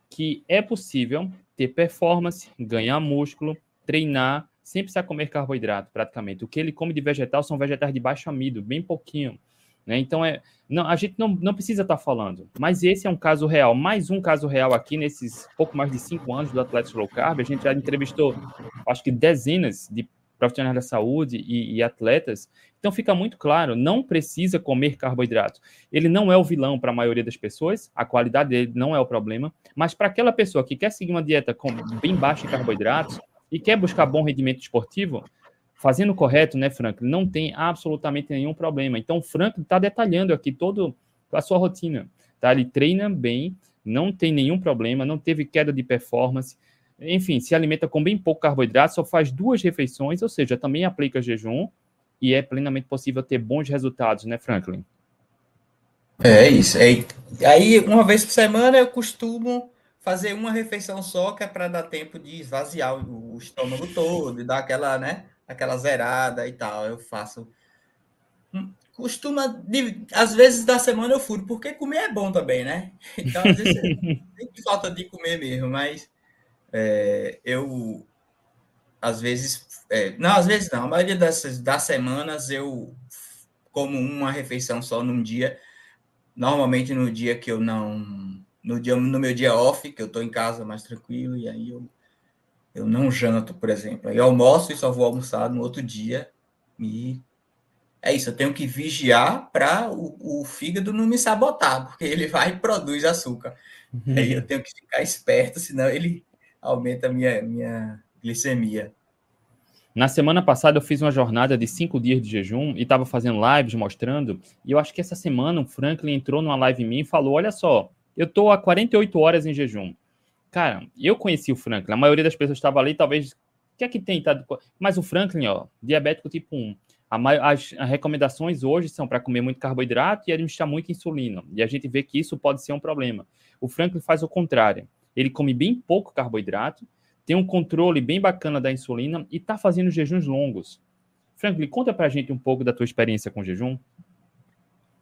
que é possível ter performance, ganhar músculo, treinar, sem precisar comer carboidrato, praticamente. O que ele come de vegetal são vegetais de baixo amido, bem pouquinho. Né? Então, é, não, a gente não, não precisa estar tá falando. Mas esse é um caso real. Mais um caso real aqui nesses pouco mais de cinco anos do Atlético Low Carb. A gente já entrevistou, acho que dezenas de profissionais da saúde e, e, atletas. Então fica muito claro, não precisa comer carboidrato. Ele não é o vilão para a maioria das pessoas, a qualidade dele não é o problema, mas para aquela pessoa que quer seguir uma dieta com, bem baixa em carboidratos e quer buscar bom rendimento esportivo, fazendo correto, né, Franklin, não tem absolutamente nenhum problema. Então, o Franklin está detalhando aqui todo a sua rotina, tá? Ele treina bem, não tem nenhum problema, não teve queda de performance, enfim, se alimenta com bem pouco carboidrato, só faz duas refeições, ou seja, também aplica jejum e é plenamente possível ter bons resultados, né, Franklin? É isso. É, aí, uma vez por semana, eu costumo fazer uma refeição só, que é para dar tempo de esvaziar o, estômago todo, e dar aquela, né, aquela zerada e tal. Eu faço. Hum, costuma, às vezes da semana eu furo, porque comer é bom também, né? Então, às vezes, [LAUGHS] tem falta de comer mesmo, mas é, eu às vezes, é, não, às vezes não, a maioria dessas das semanas eu como uma refeição só num dia, normalmente no dia que eu não, no dia no meu dia off, que eu estou em casa mais tranquilo e aí eu eu não janto, por exemplo. Aí eu almoço e só vou almoçar no outro dia e é isso, eu tenho que vigiar para o, o, fígado não me sabotar, porque ele vai e produz açúcar. Uhum. Aí eu tenho que ficar esperto, senão ele aumenta a minha, minha glicemia. Na semana passada eu fiz uma jornada de cinco dias de jejum e estava fazendo lives mostrando, e eu acho que essa semana o Franklin entrou numa live minha e falou: Olha só, eu estou há 48 horas em jejum. Cara, eu conheci o Franklin, a maioria das pessoas estava ali, talvez. O que é que tem? Tá... Mas o Franklin, ó, diabético tipo 1 as, as recomendações hoje são para comer muito carboidrato e administrar muito insulina. E a gente vê que isso pode ser um problema. O Franklin faz o contrário. Ele come bem pouco carboidrato, tem um controle bem bacana da insulina e está fazendo jejuns longos. Franklin, conta para a gente um pouco da tua experiência com jejum.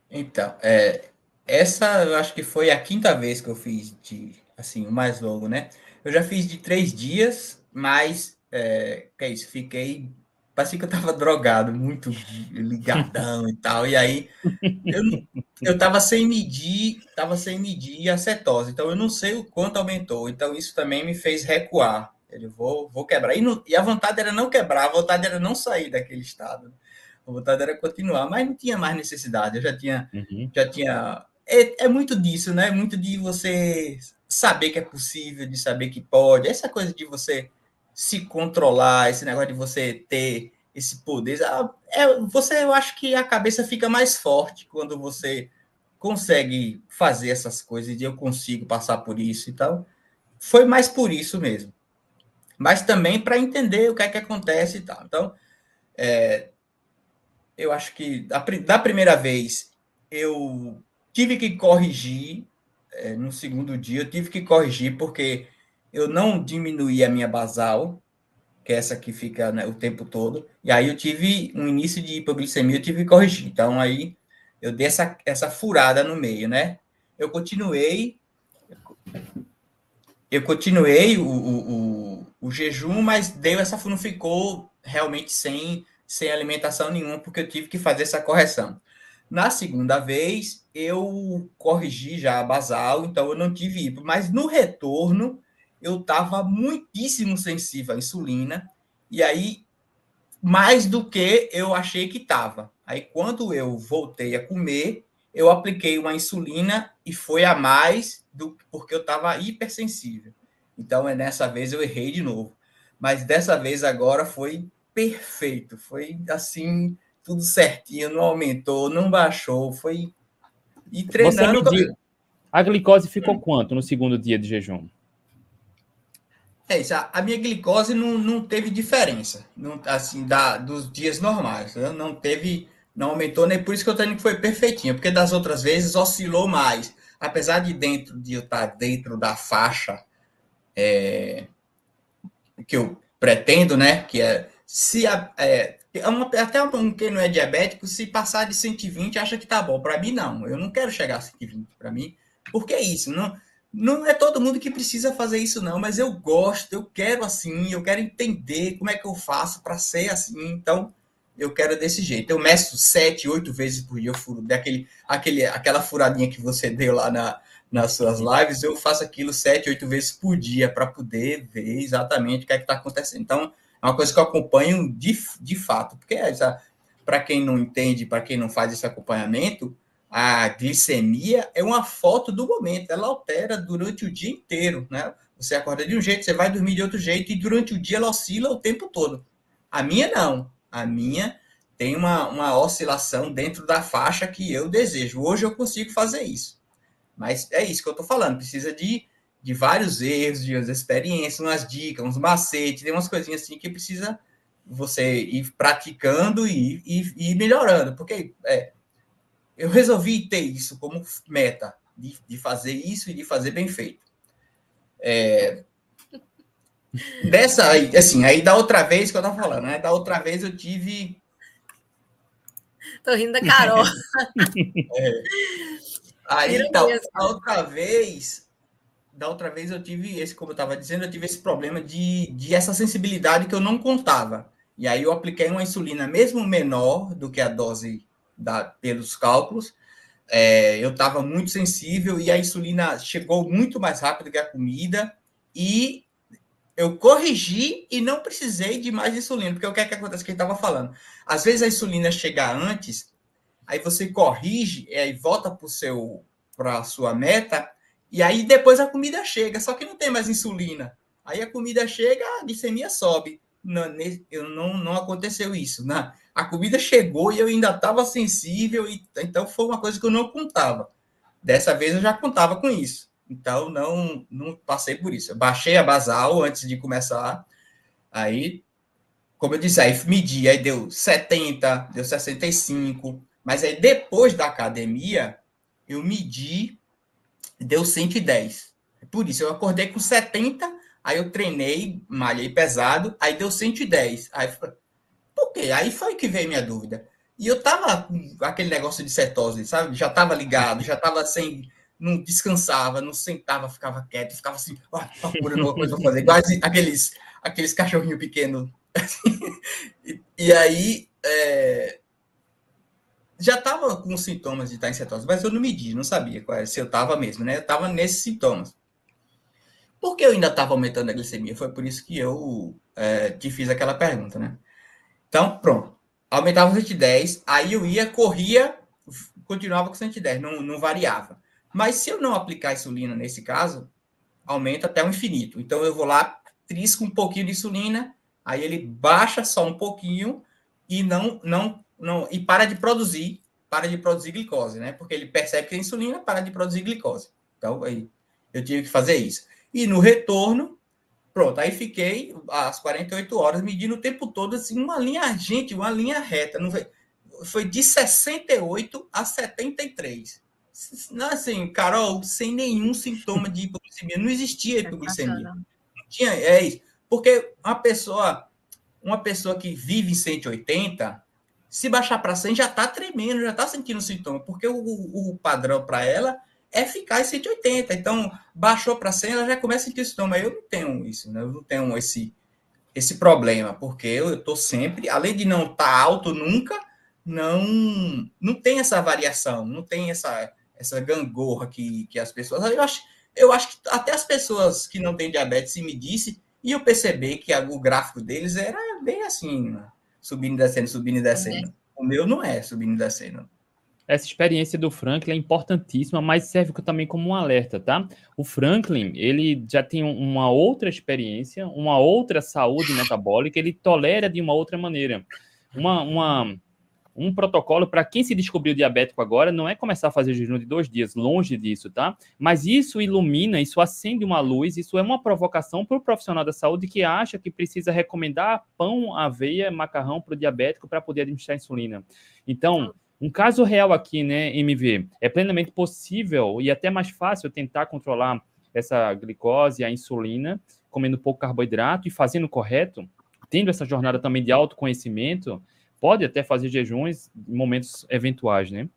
Então, é, essa eu acho que foi a quinta vez que eu fiz de assim o mais longo, né? Eu já fiz de três dias, mas é, que é isso, fiquei parecia que eu tava drogado, muito ligadão e tal. E aí eu, eu tava sem medir, tava sem medir a cetose. Então eu não sei o quanto aumentou. Então isso também me fez recuar. Ele vou, vou quebrar. E, não, e a vontade era não quebrar, a vontade era não sair daquele estado. A vontade era continuar, mas não tinha mais necessidade. Eu já tinha, uhum. já tinha. É, é muito disso, né? Muito de você saber que é possível, de saber que pode. Essa coisa de você se controlar, esse negócio de você ter esse poder. Ah, é, você, eu acho que a cabeça fica mais forte quando você consegue fazer essas coisas e eu consigo passar por isso e tal. Foi mais por isso mesmo. Mas também para entender o que é que acontece e tal. Então, é, eu acho que da, da, primeira vez eu tive que corrigir, é, no segundo dia eu tive que corrigir porque eu não diminuí a minha basal, que é essa que fica né, o tempo todo, e aí eu tive um início de hipoglicemia, eu tive que corrigir. Então aí eu dei essa, essa furada no meio, né? Eu continuei, eu continuei o, o, o, o jejum, mas deu essa não ficou realmente sem, sem alimentação nenhuma, porque eu tive que fazer essa correção. Na segunda vez, eu corrigi já a basal, então eu não tive hipo, mas no retorno eu estava muitíssimo sensível à insulina, e aí, mais do que eu achei que estava. Aí, quando eu voltei a comer, eu apliquei uma insulina e foi a mais do porque eu estava hipersensível. Então, é nessa vez eu errei de novo. Mas dessa vez agora foi perfeito. Foi assim, tudo certinho, não aumentou, não baixou, foi. E treinando. A glicose ficou quanto no segundo dia de jejum? É isso, a, a minha glicose não, não teve diferença, não, assim, da, dos dias normais, né? não teve, não aumentou, nem por isso que tenho que foi perfeitinho, porque das outras vezes oscilou mais, apesar de dentro de eu estar dentro da faixa é, que eu pretendo, né, que é, se a, é, até um, quem não é diabético, se passar de 120 acha que tá bom, para mim não, eu não quero chegar a 120, para mim, porque é isso, não não é todo mundo que precisa fazer isso, não, mas eu gosto, eu quero assim, eu quero entender como é que eu faço para ser assim, então eu quero desse jeito. Eu meço sete, oito vezes por dia, eu furo daquele, aquele, aquela furadinha que você deu lá na, nas suas lives, eu faço aquilo sete, oito vezes por dia para poder ver exatamente o que é que está acontecendo. Então, é uma coisa que eu acompanho de, de fato, porque para quem não entende, para quem não faz esse acompanhamento, a glicemia é uma foto do momento, ela altera durante o dia inteiro, né? Você acorda de um jeito, você vai dormir de outro jeito, e durante o dia ela oscila o tempo todo. A minha não. A minha tem uma, uma oscilação dentro da faixa que eu desejo. Hoje eu consigo fazer isso. Mas é isso que eu estou falando. Precisa de, de vários erros, de experiências, umas dicas, uns macetes, tem umas coisinhas assim que precisa você ir praticando e, e, e melhorando. Porque é, eu resolvi ter isso como meta, de, de fazer isso e de fazer bem feito. É, dessa aí, assim, aí da outra vez que eu tava falando, né? Da outra vez eu tive. Tô rindo da Carol. [LAUGHS] é. Aí, então, a outra vez, da outra vez eu tive esse, como eu estava dizendo, eu tive esse problema de, de essa sensibilidade que eu não contava. E aí eu apliquei uma insulina mesmo menor do que a dose da, pelos cálculos. É, eu estava muito sensível e a insulina chegou muito mais rápido que a comida e eu corrigi e não precisei de mais insulina, porque o que é que acontece que ele estava falando? Às vezes a insulina chega antes, aí você corrige e aí volta para seu para a sua meta e aí depois a comida chega, só que não tem mais insulina. Aí a comida chega, a glicemia sobe. Não, eu não, não aconteceu isso. Né? A comida chegou e eu ainda estava sensível, e então foi uma coisa que eu não contava. Dessa vez eu já contava com isso. Então não, não passei por isso. Eu baixei a basal antes de começar. Aí, como eu disse, aí medi, aí deu 70, deu 65. Mas aí depois da academia, eu medi deu 110. Por isso, eu acordei com 70, aí eu treinei, malhei pesado, aí deu 110. Aí, por quê? Aí foi que veio minha dúvida. E eu tava com aquele negócio de cetose, sabe? Já tava ligado, já tava sem. Não descansava, não sentava, ficava quieto, ficava assim, ó, oh, procurando uma coisa pra fazer. Quase aqueles, aqueles cachorrinhos pequenos. [LAUGHS] e, e, aí, é, já estava com sintomas de estar em cetose, mas eu não medi, não sabia qual, se eu estava mesmo, né? Eu estava nesses sintomas. Porque eu ainda estava aumentando a glicemia, foi por isso que eu é, te fiz aquela pergunta, né? Então, pronto. Aumentava 110, aí eu ia, corria, continuava com 110, não, não variava. Mas se eu não aplicar insulina nesse caso, aumenta até o infinito. Então eu vou lá, trisco um pouquinho de insulina, aí ele baixa só um pouquinho e não, não não, e para de produzir, para de produzir glicose, né? Porque ele percebe que a insulina para de produzir glicose. Então, aí eu tive que fazer isso. E no retorno, pronto, aí fiquei às 48 horas medindo o tempo todo assim, uma linha, gente, uma linha reta, não foi, foi de 68 a 73. Não, assim, Carol, sem nenhum sintoma de hipoglicemia, não existia hipoglicemia. Não tinha, é isso. Porque uma pessoa, uma pessoa que vive em 180, se baixar para 100, já está tremendo, já está sentindo sintoma, porque o, o padrão para ela é ficar em 180. Então, baixou para 100, ela já começa a sentir sintoma. Eu não tenho isso, né? eu não tenho esse, esse problema, porque eu estou sempre, além de não estar tá alto nunca, não não tem essa variação, não tem essa, essa gangorra que, que as pessoas. Eu acho, eu acho que até as pessoas que não têm diabetes, se me disse, e eu percebi que o gráfico deles era bem assim. Né? subindo e descendo, subindo e descendo. Uhum. O meu não é subindo e descendo. Essa experiência do Franklin é importantíssima, mas serve também como um alerta, tá? O Franklin, ele já tem uma outra experiência, uma outra saúde metabólica, ele tolera de uma outra maneira. Uma, uma um protocolo para quem se descobriu diabético agora não é começar a fazer jejum de dois dias, longe disso, tá? Mas isso ilumina, isso acende uma luz, isso é uma provocação para o profissional da saúde que acha que precisa recomendar pão, aveia, macarrão para o diabético para poder administrar insulina. Então, um caso real aqui, né, MV, é plenamente possível e até mais fácil tentar controlar essa glicose, a insulina, comendo pouco carboidrato e fazendo correto, tendo essa jornada também de autoconhecimento pode até fazer jejuns em momentos eventuais, né?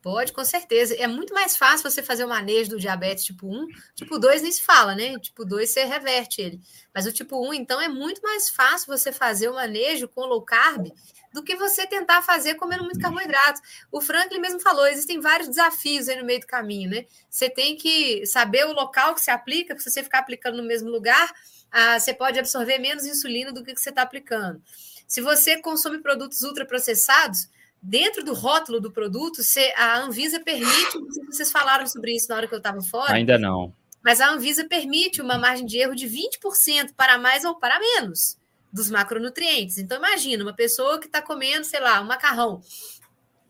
Pode, com certeza. É muito mais fácil você fazer o manejo do diabetes tipo 1. Tipo 2 nem se fala, né? Tipo 2 você reverte ele. Mas o tipo 1, então, é muito mais fácil você fazer o manejo com low carb do que você tentar fazer comendo muito carboidrato. O Franklin mesmo falou, existem vários desafios aí no meio do caminho, né? Você tem que saber o local que se aplica, porque se você ficar aplicando no mesmo lugar, ah, você pode absorver menos insulina do que você está aplicando. Se você consome produtos ultraprocessados, dentro do rótulo do produto, a Anvisa permite, vocês falaram sobre isso na hora que eu estava fora. Ainda não. Mas a Anvisa permite uma margem de erro de 20% para mais ou para menos dos macronutrientes. Então, imagina uma pessoa que está comendo, sei lá, um macarrão.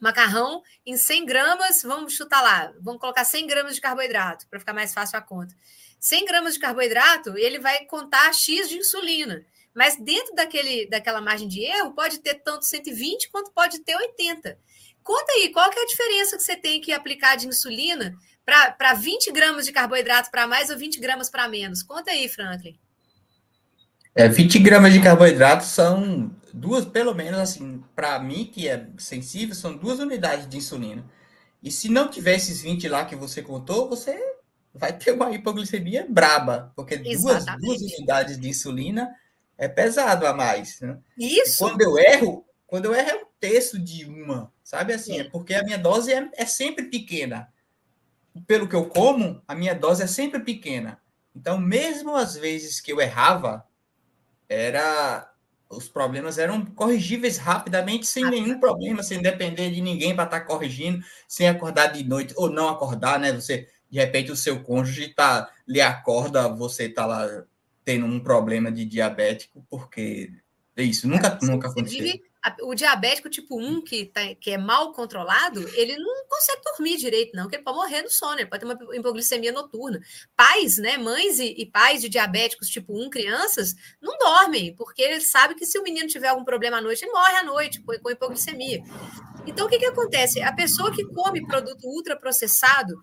Macarrão em 100 gramas, vamos chutar lá, vamos colocar 100 gramas de carboidrato, para ficar mais fácil a conta. 100 gramas de carboidrato, ele vai contar X de insulina. Mas dentro daquele, daquela margem de erro, pode ter tanto 120 quanto pode ter 80. Conta aí, qual que é a diferença que você tem que aplicar de insulina para 20 gramas de carboidrato para mais ou 20 gramas para menos? Conta aí, Franklin. É, 20 gramas de carboidrato são duas, pelo menos assim, para mim que é sensível, são duas unidades de insulina. E se não tiver esses 20 lá que você contou, você vai ter uma hipoglicemia braba, porque duas, duas, unidades de insulina é pesado a mais. Né? Isso. quando eu erro, quando eu erro é um terço de uma, sabe assim? É porque a minha dose é, é sempre pequena. Pelo que eu como, a minha dose é sempre pequena. Então, mesmo às vezes que eu errava, era os problemas eram corrigíveis rapidamente, sem nenhum problema, sem depender de ninguém para estar tá corrigindo, sem acordar de noite ou não acordar, né? Você, de repente, o seu cônjuge tá, lhe acorda, você está lá tendo um problema de diabético, porque é isso nunca, nunca aconteceu o diabético tipo 1, que, tá, que é mal controlado, ele não consegue dormir direito, não, porque ele pode morrer no sono, ele pode ter uma hipoglicemia noturna. Pais, né, mães e, e pais de diabéticos tipo 1, crianças, não dormem, porque eles sabem que se o menino tiver algum problema à noite, ele morre à noite com hipoglicemia. Então, o que, que acontece? A pessoa que come produto ultraprocessado,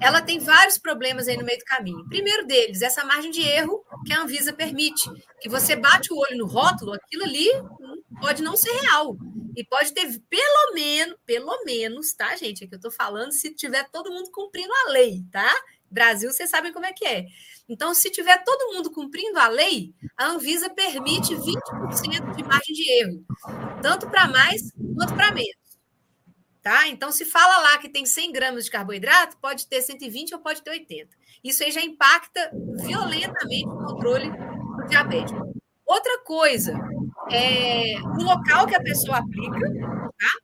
ela tem vários problemas aí no meio do caminho. Primeiro deles, essa margem de erro que a Anvisa permite, que você bate o olho no rótulo, aquilo ali pode não ser real. E pode ter, pelo menos, pelo menos, tá, gente? É que eu tô falando se tiver todo mundo cumprindo a lei, tá? Brasil, vocês sabem como é que é. Então, se tiver todo mundo cumprindo a lei, a Anvisa permite 20% de margem de erro, tanto para mais quanto para menos. Tá? Então, se fala lá que tem 100 gramas de carboidrato, pode ter 120 ou pode ter 80. Isso aí já impacta violentamente o controle do diabetes. Outra coisa, é o local que a pessoa aplica, tá?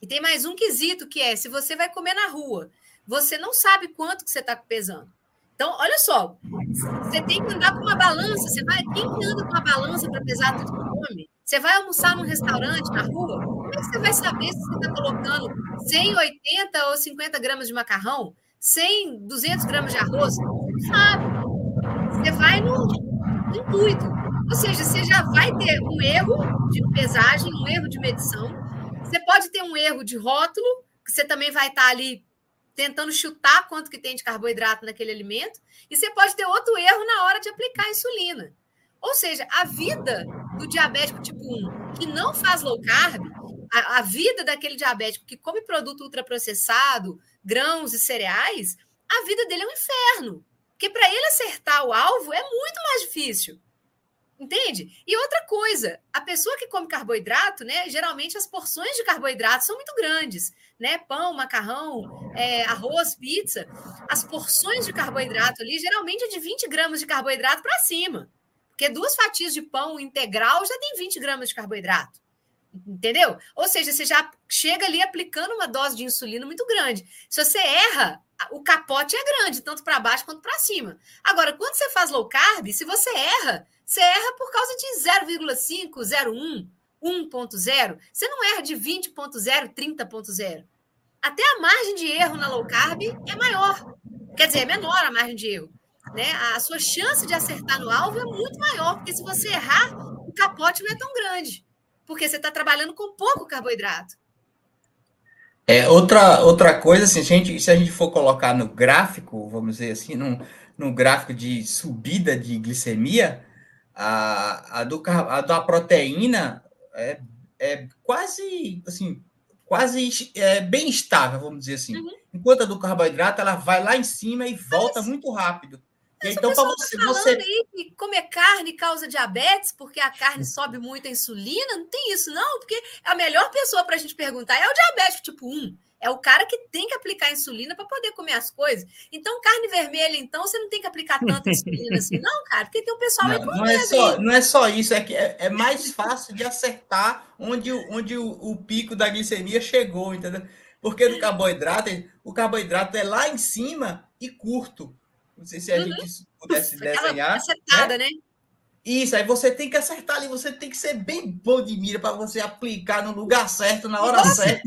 E tem mais um quesito que é: se você vai comer na rua, você não sabe quanto que você está pesando. Então, olha só, você tem que andar com uma balança. Você vai, quem anda com uma balança para pesar tudo que come? Você vai almoçar num restaurante na rua? Como é que você vai saber se você está colocando 180 ou 50 gramas de macarrão, 100, 200 gramas de arroz? Não sabe. Você vai no, intuito. Ou seja, você já vai ter um erro de pesagem, um erro de medição. Você pode ter um erro de rótulo, que você também vai estar ali tentando chutar quanto que tem de carboidrato naquele alimento. E você pode ter outro erro na hora de aplicar a insulina. Ou seja, a vida do diabético tipo 1 que não faz low carb, a, a vida daquele diabético que come produto ultraprocessado, grãos e cereais, a vida dele é um inferno. Porque para ele acertar o alvo é muito mais difícil. Entende? E outra coisa, a pessoa que come carboidrato, né? Geralmente as porções de carboidrato são muito grandes, né? Pão, macarrão, é, arroz, pizza. As porções de carboidrato ali geralmente é de 20 gramas de carboidrato para cima. Porque duas fatias de pão integral já tem 20 gramas de carboidrato. Entendeu? Ou seja, você já chega ali aplicando uma dose de insulina muito grande. Se você erra, o capote é grande, tanto para baixo quanto para cima. Agora, quando você faz low carb, se você erra, você erra por causa de 0,5, 0,1, 1,0. Você não erra de 20,0, 30,0. Até a margem de erro na low carb é maior. Quer dizer, é menor a margem de erro né, a sua chance de acertar no alvo é muito maior, porque se você errar, o capote não é tão grande, porque você está trabalhando com pouco carboidrato. É, outra, outra coisa, assim, se a, gente, se a gente for colocar no gráfico, vamos dizer assim, num, num gráfico de subida de glicemia, a, a, do, a da proteína é, é quase, assim, quase é, bem estável, vamos dizer assim. Uhum. Enquanto a do carboidrato, ela vai lá em cima e volta muito rápido. Então, para você, tá você... aí que comer carne causa diabetes porque a carne sobe muito a insulina, não tem isso, não, porque a melhor pessoa para a gente perguntar é o diabético tipo 1. É o cara que tem que aplicar insulina para poder comer as coisas. Então, carne vermelha, então, você não tem que aplicar tanta insulina assim, [LAUGHS] não, cara, porque tem um pessoal não, não é só Não é só isso, é que é, é, mais fácil de acertar onde, onde o, o pico da glicemia chegou, entendeu? Porque do carboidrato, o carboidrato é lá em cima e curto. Não sei se a uhum. gente pudesse desenhar. Acertada, né? né? Isso, aí você tem que acertar ali, você tem que ser bem bom de mira para você aplicar no lugar certo, na hora Nossa, certa.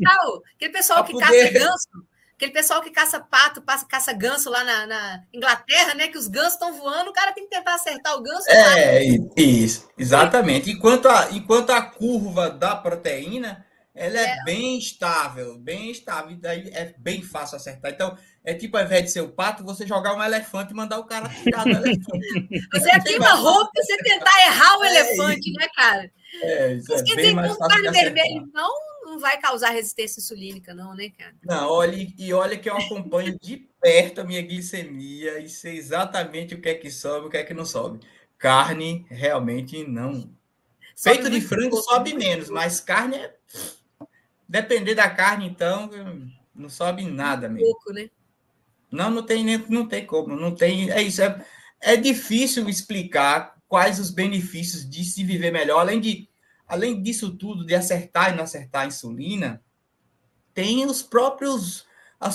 Aquele pessoal que poder... caça ganso, aquele pessoal que caça pato, passa, caça ganso lá na, na Inglaterra, né? Que os gansos estão voando, o cara tem que tentar acertar o ganso. É, isso, exatamente. Enquanto a, enquanto a curva da proteína, ela é, é bem estável, bem estável, daí é bem fácil acertar. Então, é tipo, ao invés de ser o pato, você jogar um elefante e mandar o cara tirar do elefante. [LAUGHS] Você aqui uma roupa você tentar errar o é elefante, isso. né, cara? É, isso Mas é quer dizer, com carne vermelha, então, não vai causar resistência insulínica, não, né, cara? Não, olha, e olha que eu acompanho de perto a minha glicemia e sei exatamente o que é que sobe, o que é que não sobe. Carne, realmente não. Sobe Peito de frango sobe menos, mas carne é. Depender da carne, então, não sobe nada mesmo. Pouco, né? Não, não tem nem, não tem como, não tem. É isso. É, é difícil explicar quais os benefícios de se viver melhor, além de além disso tudo, de acertar e não acertar a insulina, tem os próprios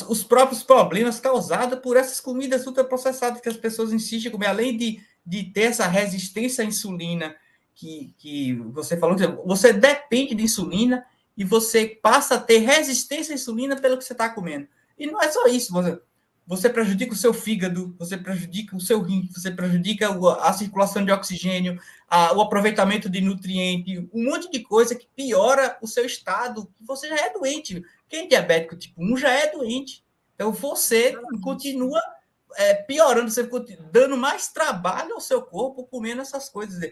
os próprios problemas causados por essas comidas ultraprocessadas que as pessoas insistem em comer, além de, de ter essa resistência à insulina que, que você falou, você depende de insulina e você passa a ter resistência à insulina pelo que você está comendo. E não é só isso, você, você prejudica o seu fígado, você prejudica o seu rim, você prejudica a circulação de oxigênio, a, o aproveitamento de nutriente, um monte de coisa que piora o seu estado. Você já é doente. Quem é diabético tipo 1 já é doente. Então você continua é, piorando, você dando mais trabalho ao seu corpo comendo essas coisas.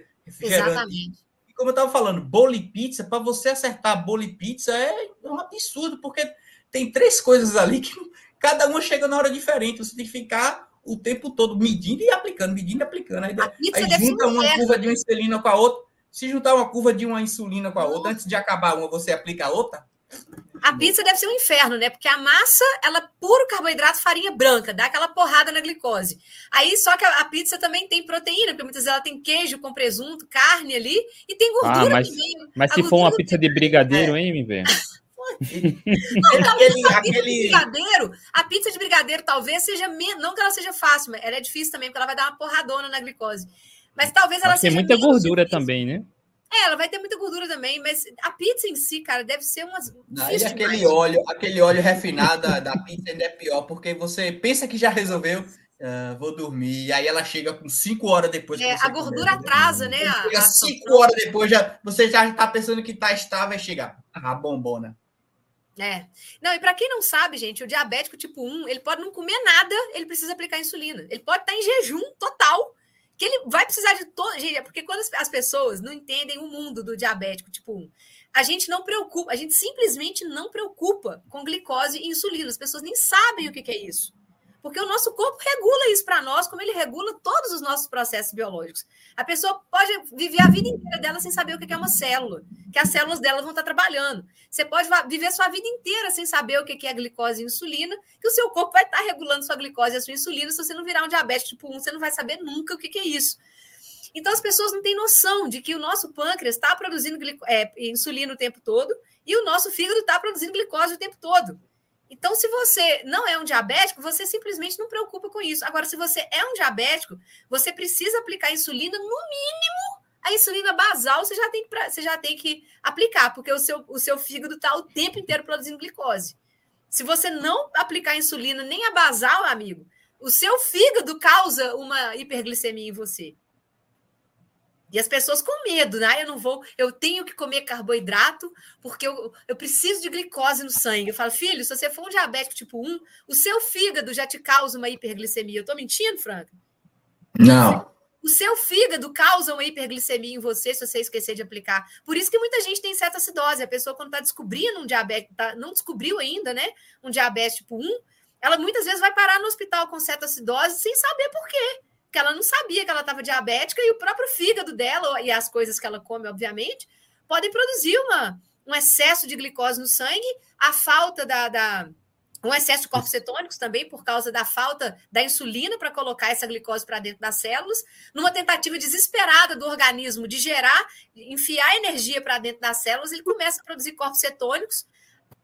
Exatamente. Como eu estava falando, bolo e pizza, para você acertar bolo e pizza é um absurdo, porque tem três coisas ali que [LAUGHS] cada uma chega na hora diferente. Você tem que ficar o tempo todo medindo e aplicando, medindo e aplicando. Aí, aí junta uma curva de uma insulina com a outra. Se juntar uma curva de uma insulina com a outra, antes de acabar uma, você aplica a outra. A pizza deve ser um inferno, né? Porque a massa, ela é puro carboidrato, farinha branca, dá aquela porrada na glicose. Aí só que a, pizza também tem proteína, porque muitas vezes ela tem queijo com presunto, carne ali, e tem gordura ah, mas, também. Mas se for uma pizza de brigadeiro, é. hein, MV? Não, [LAUGHS] [LAUGHS] aquele, a, aquele... Pizza de brigadeiro, a pizza de brigadeiro talvez seja não que ela seja fácil, mas ela é difícil também, porque ela vai dar uma porradona na glicose. Mas talvez ela seja. Tem muita gordura difícil. também, né? É, ela vai ter muita gordura também, mas a pizza em si, cara, deve ser umas. Não, e aquele óleo, aquele óleo refinado da, pizza ainda é pior, porque você pensa que já resolveu, Uh, vou dormir. E aí ela chega com cinco horas depois. É, a gordura comer, atrasa, né? Chega a, cinco horas depois, já, você já está pensando que está estável e chega a bombona. É. Não, e para quem não sabe, gente, o diabético tipo 1, ele pode não comer nada, ele precisa aplicar insulina. Ele pode estar em jejum total, que ele vai precisar de todo. Gente, é porque quando as pessoas não entendem o mundo do diabético tipo 1, a gente não preocupa, a gente simplesmente não preocupa com glicose e insulina. As pessoas nem sabem o que, que é isso. Porque o nosso corpo regula isso para nós, como ele regula todos os nossos processos biológicos. A pessoa pode viver a vida inteira dela sem saber o que é uma célula, que as células dela vão estar trabalhando. Você pode viver sua vida inteira sem saber o que é glicose e insulina, que o seu corpo vai estar regulando sua glicose e a sua insulina. Se você não virar um diabetes tipo 1, você não vai saber nunca o que é isso. Então, as pessoas não têm noção de que o nosso pâncreas está produzindo é, insulina o tempo todo e o nosso fígado está produzindo glicose o tempo todo. Então, se você não é um diabético, você simplesmente não preocupa com isso. Agora, se você é um diabético, você precisa aplicar insulina, no mínimo, a insulina basal você já tem que, você já tem que aplicar, porque o seu, o seu fígado está o tempo inteiro produzindo glicose. Se você não aplicar insulina nem a basal, amigo, o seu fígado causa uma hiperglicemia em você. E as pessoas com medo, né? Eu não vou, eu tenho que comer carboidrato porque eu, eu preciso de glicose no sangue. Eu falo, filho, se você for um diabético tipo 1, o seu fígado já te causa uma hiperglicemia. Eu tô mentindo, Franca? Não. O seu fígado causa uma hiperglicemia em você se você esquecer de aplicar. Por isso que muita gente tem cetoacidose. A pessoa, quando está descobrindo um diabetes, tá, não descobriu ainda, né? Um diabetes tipo 1, ela muitas vezes vai parar no hospital com cetoacidose sem saber por quê que ela não sabia que ela estava diabética e o próprio fígado dela e as coisas que ela come, obviamente, podem produzir uma, um excesso de glicose no sangue, a falta da, da um excesso de corpos cetônicos também por causa da falta da insulina para colocar essa glicose para dentro das células, numa tentativa desesperada do organismo de gerar, enfiar energia para dentro das células, ele começa a produzir corpos cetônicos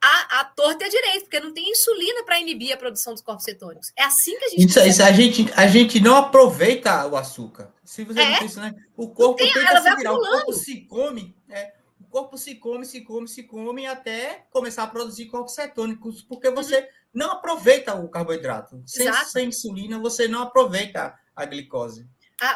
a, a torta e a direita, porque não tem insulina para inibir a produção dos corpos cetônicos. É assim que a gente. Isso, isso, a, gente a gente não aproveita o açúcar. Se você é? não pensa, né? O corpo tem, tenta se virar, o corpo se come, é, o corpo se come, se come, se come até começar a produzir corpos cetônicos, porque uhum. você uhum. não aproveita o carboidrato. Sem, sem insulina, você não aproveita a glicose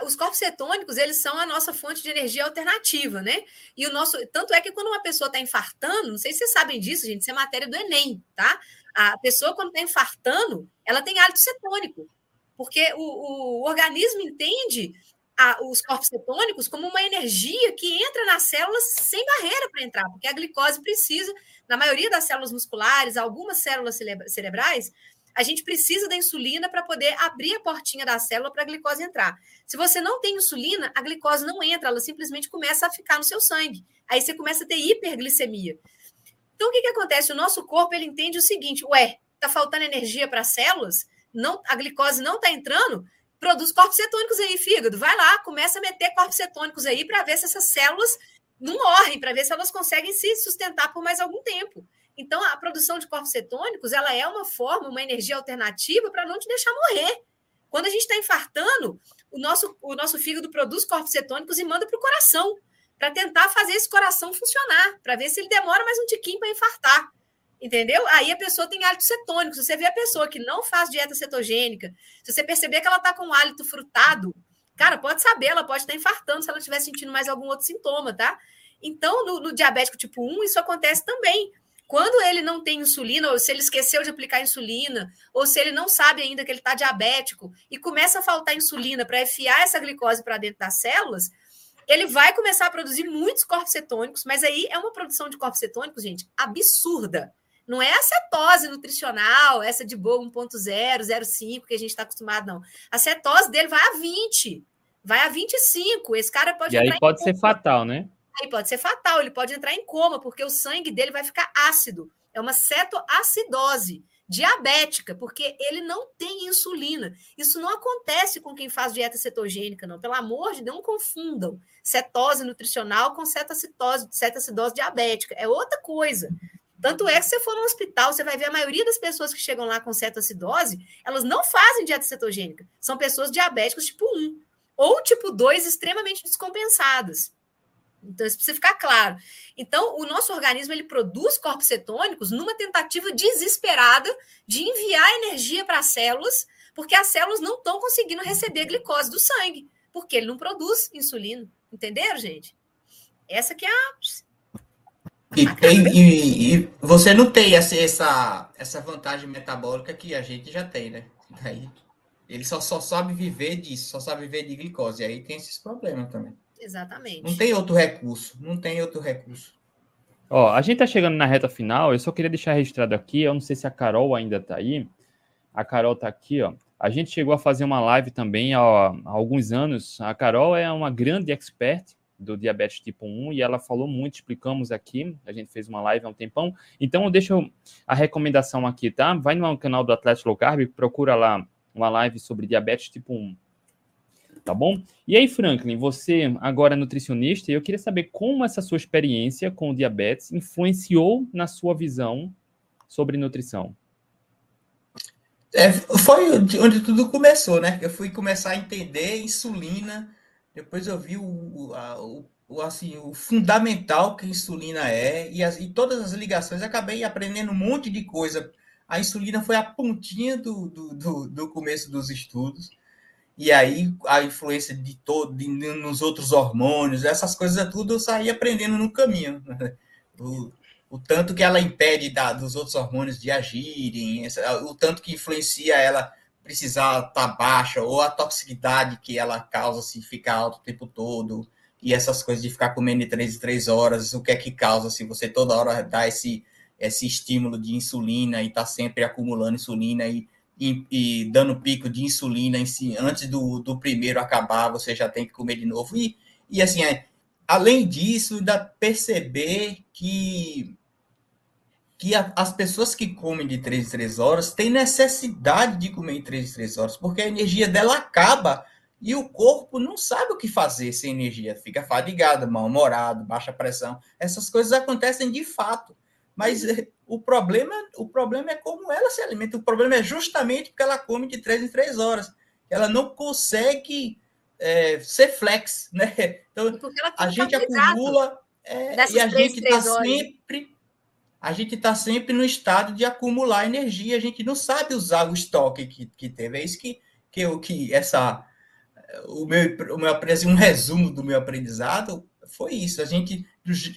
os corpos cetônicos, eles são a nossa fonte de energia alternativa, né? E o nosso. Tanto é que quando uma pessoa está infartando, não sei se vocês sabem disso, gente, isso é matéria do Enem, tá? A pessoa, quando está infartando, ela tem hálito cetônico, porque o, o, organismo entende a, os corpos cetônicos como uma energia que entra nas células sem barreira para entrar, porque a glicose precisa, na maioria das células musculares, algumas células cerebrais, a gente precisa da insulina para poder abrir a portinha da célula para a glicose entrar. Se você não tem insulina, a glicose não entra, ela simplesmente começa a ficar no seu sangue. Aí você começa a ter hiperglicemia. Então, o que, que acontece? O nosso corpo ele entende o seguinte: ué, está faltando energia para as células, não, a glicose não está entrando, produz corpos cetônicos aí, fígado. Vai lá, começa a meter corpos cetônicos aí para ver se essas células não morrem, para ver se elas conseguem se sustentar por mais algum tempo. Então, a produção de corpos cetônicos ela é uma forma, uma energia alternativa para não te deixar morrer. Quando a gente está infartando, o nosso, o nosso fígado produz corpos cetônicos e manda para o coração, para tentar fazer esse coração funcionar, para ver se ele demora mais um tiquinho para infartar. Entendeu? Aí a pessoa tem hálito cetônico. Se você vê a pessoa que não faz dieta cetogênica, se você perceber que ela está com um hálito frutado, cara, pode saber, ela pode estar tá infartando se ela estiver sentindo mais algum outro sintoma, tá? Então, no, no diabético tipo 1, isso acontece também. Quando ele não tem insulina, ou se ele esqueceu de aplicar insulina, ou se ele não sabe ainda que ele está diabético e começa a faltar insulina para enfiar essa glicose para dentro das células, ele vai começar a produzir muitos corpos cetônicos, mas aí é uma produção de corpos cetônicos, gente, absurda. Não é a cetose nutricional, essa de boa 1.0, 0,5 que a gente está acostumado, não. A cetose dele vai a 20, vai a 25. Esse cara pode. E aí pode ser fatal, né? Aí pode ser fatal, ele pode entrar em coma, porque o sangue dele vai ficar ácido. É uma cetoacidose diabética, porque ele não tem insulina. Isso não acontece com quem faz dieta cetogênica, não. Pelo amor de Deus, não confundam cetose nutricional com cetoacidose, cetoacidose diabética. É outra coisa. Tanto é que se você for no hospital, você vai ver a maioria das pessoas que chegam lá com cetoacidose, elas não fazem dieta cetogênica. São pessoas diabéticas tipo 1 ou tipo 2 extremamente descompensadas. Então, isso precisa ficar claro. Então, o nosso organismo ele produz corpos cetônicos numa tentativa desesperada de enviar energia para as células, porque as células não estão conseguindo receber glicose do sangue, porque ele não produz insulina. Entenderam, gente? Essa que é a. E, e, e, você não tem essa, essa, essa vantagem metabólica que a gente já tem, né? Aí, ele só, só sabe viver disso, só sabe viver de glicose. E aí tem esses problemas também. Exatamente. Não tem outro recurso, não tem outro recurso. Ó, a gente tá chegando na reta final, eu só queria deixar registrado aqui, eu não sei se a Carol ainda tá aí. A Carol tá aqui, ó. A gente chegou a fazer uma live também ó, há alguns anos. A Carol é uma grande expert do diabetes tipo 1 e ela falou muito, explicamos aqui. A gente fez uma live há um tempão. Então, deixa a recomendação aqui, tá? Vai no canal do Atlético Low Carb, procura lá uma live sobre diabetes tipo 1 tá bom? E aí, Franklin, você agora é nutricionista, e eu queria saber como essa sua experiência com o diabetes influenciou na sua visão sobre nutrição. É, foi onde tudo começou, né? Eu fui começar a entender insulina, depois eu vi o, a, o, assim, o fundamental que a insulina é, e, as, e todas as ligações, acabei aprendendo um monte de coisa. A insulina foi a pontinha do, do, do, do começo dos estudos e aí a influência de todo de, nos outros hormônios, essas coisas tudo eu saí aprendendo no caminho. [LAUGHS] O, o tanto que ela impede da, dos outros hormônios de agirem, o tanto que influencia ela precisar estar tá baixa, ou a toxicidade que ela causa se ficar alto o tempo todo, e essas coisas de ficar comendo de três em três horas, o que é que causa se você toda hora dá esse, esse estímulo de insulina e está sempre acumulando insulina e e, e, dando pico de insulina em si, antes do, do primeiro acabar, você já tem que comer de novo. E, e assim, é, além disso, ainda perceber que, que a, as pessoas que comem de 3 em 3 horas têm necessidade de comer em 3 em 3 horas, porque a energia dela acaba e o corpo não sabe o que fazer sem energia, fica fadigado, mal-humorado, baixa pressão. Essas coisas acontecem de fato. Mas eh, o problema, o problema é como ela se alimenta. O problema é justamente porque ela come de três em três horas. Ela não consegue é, ser flex, né? Então a gente acumula é, e a gente está sempre a gente está sempre no estado de acumular energia. A gente não sabe usar o estoque que, que teve. É isso que que eu que essa o meu o meu um resumo do meu aprendizado foi isso. A gente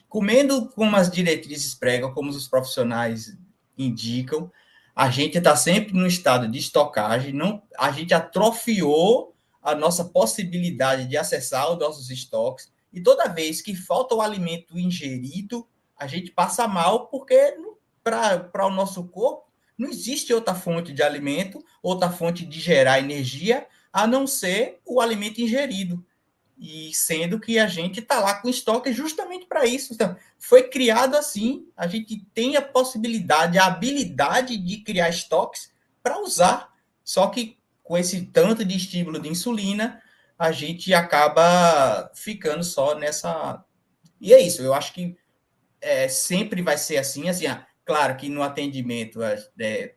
comendo como as diretrizes pregam, como os profissionais indicam, a gente está sempre no estado de estocagem, não, a gente atrofiou a nossa possibilidade de acessar os nossos estoques. E toda vez que falta o alimento ingerido, a gente passa mal, porque para o nosso corpo não existe outra fonte de alimento, outra fonte de gerar energia, a não ser o alimento ingerido. E sendo que a gente está lá com estoque justamente para isso. Então, foi criado assim, a gente tem a possibilidade, a habilidade de criar estoques para usar. Só que com esse tanto de estímulo de insulina, a gente acaba ficando só nessa. E é isso, eu acho que é, sempre vai ser assim, assim, ah, claro que no atendimento é, é,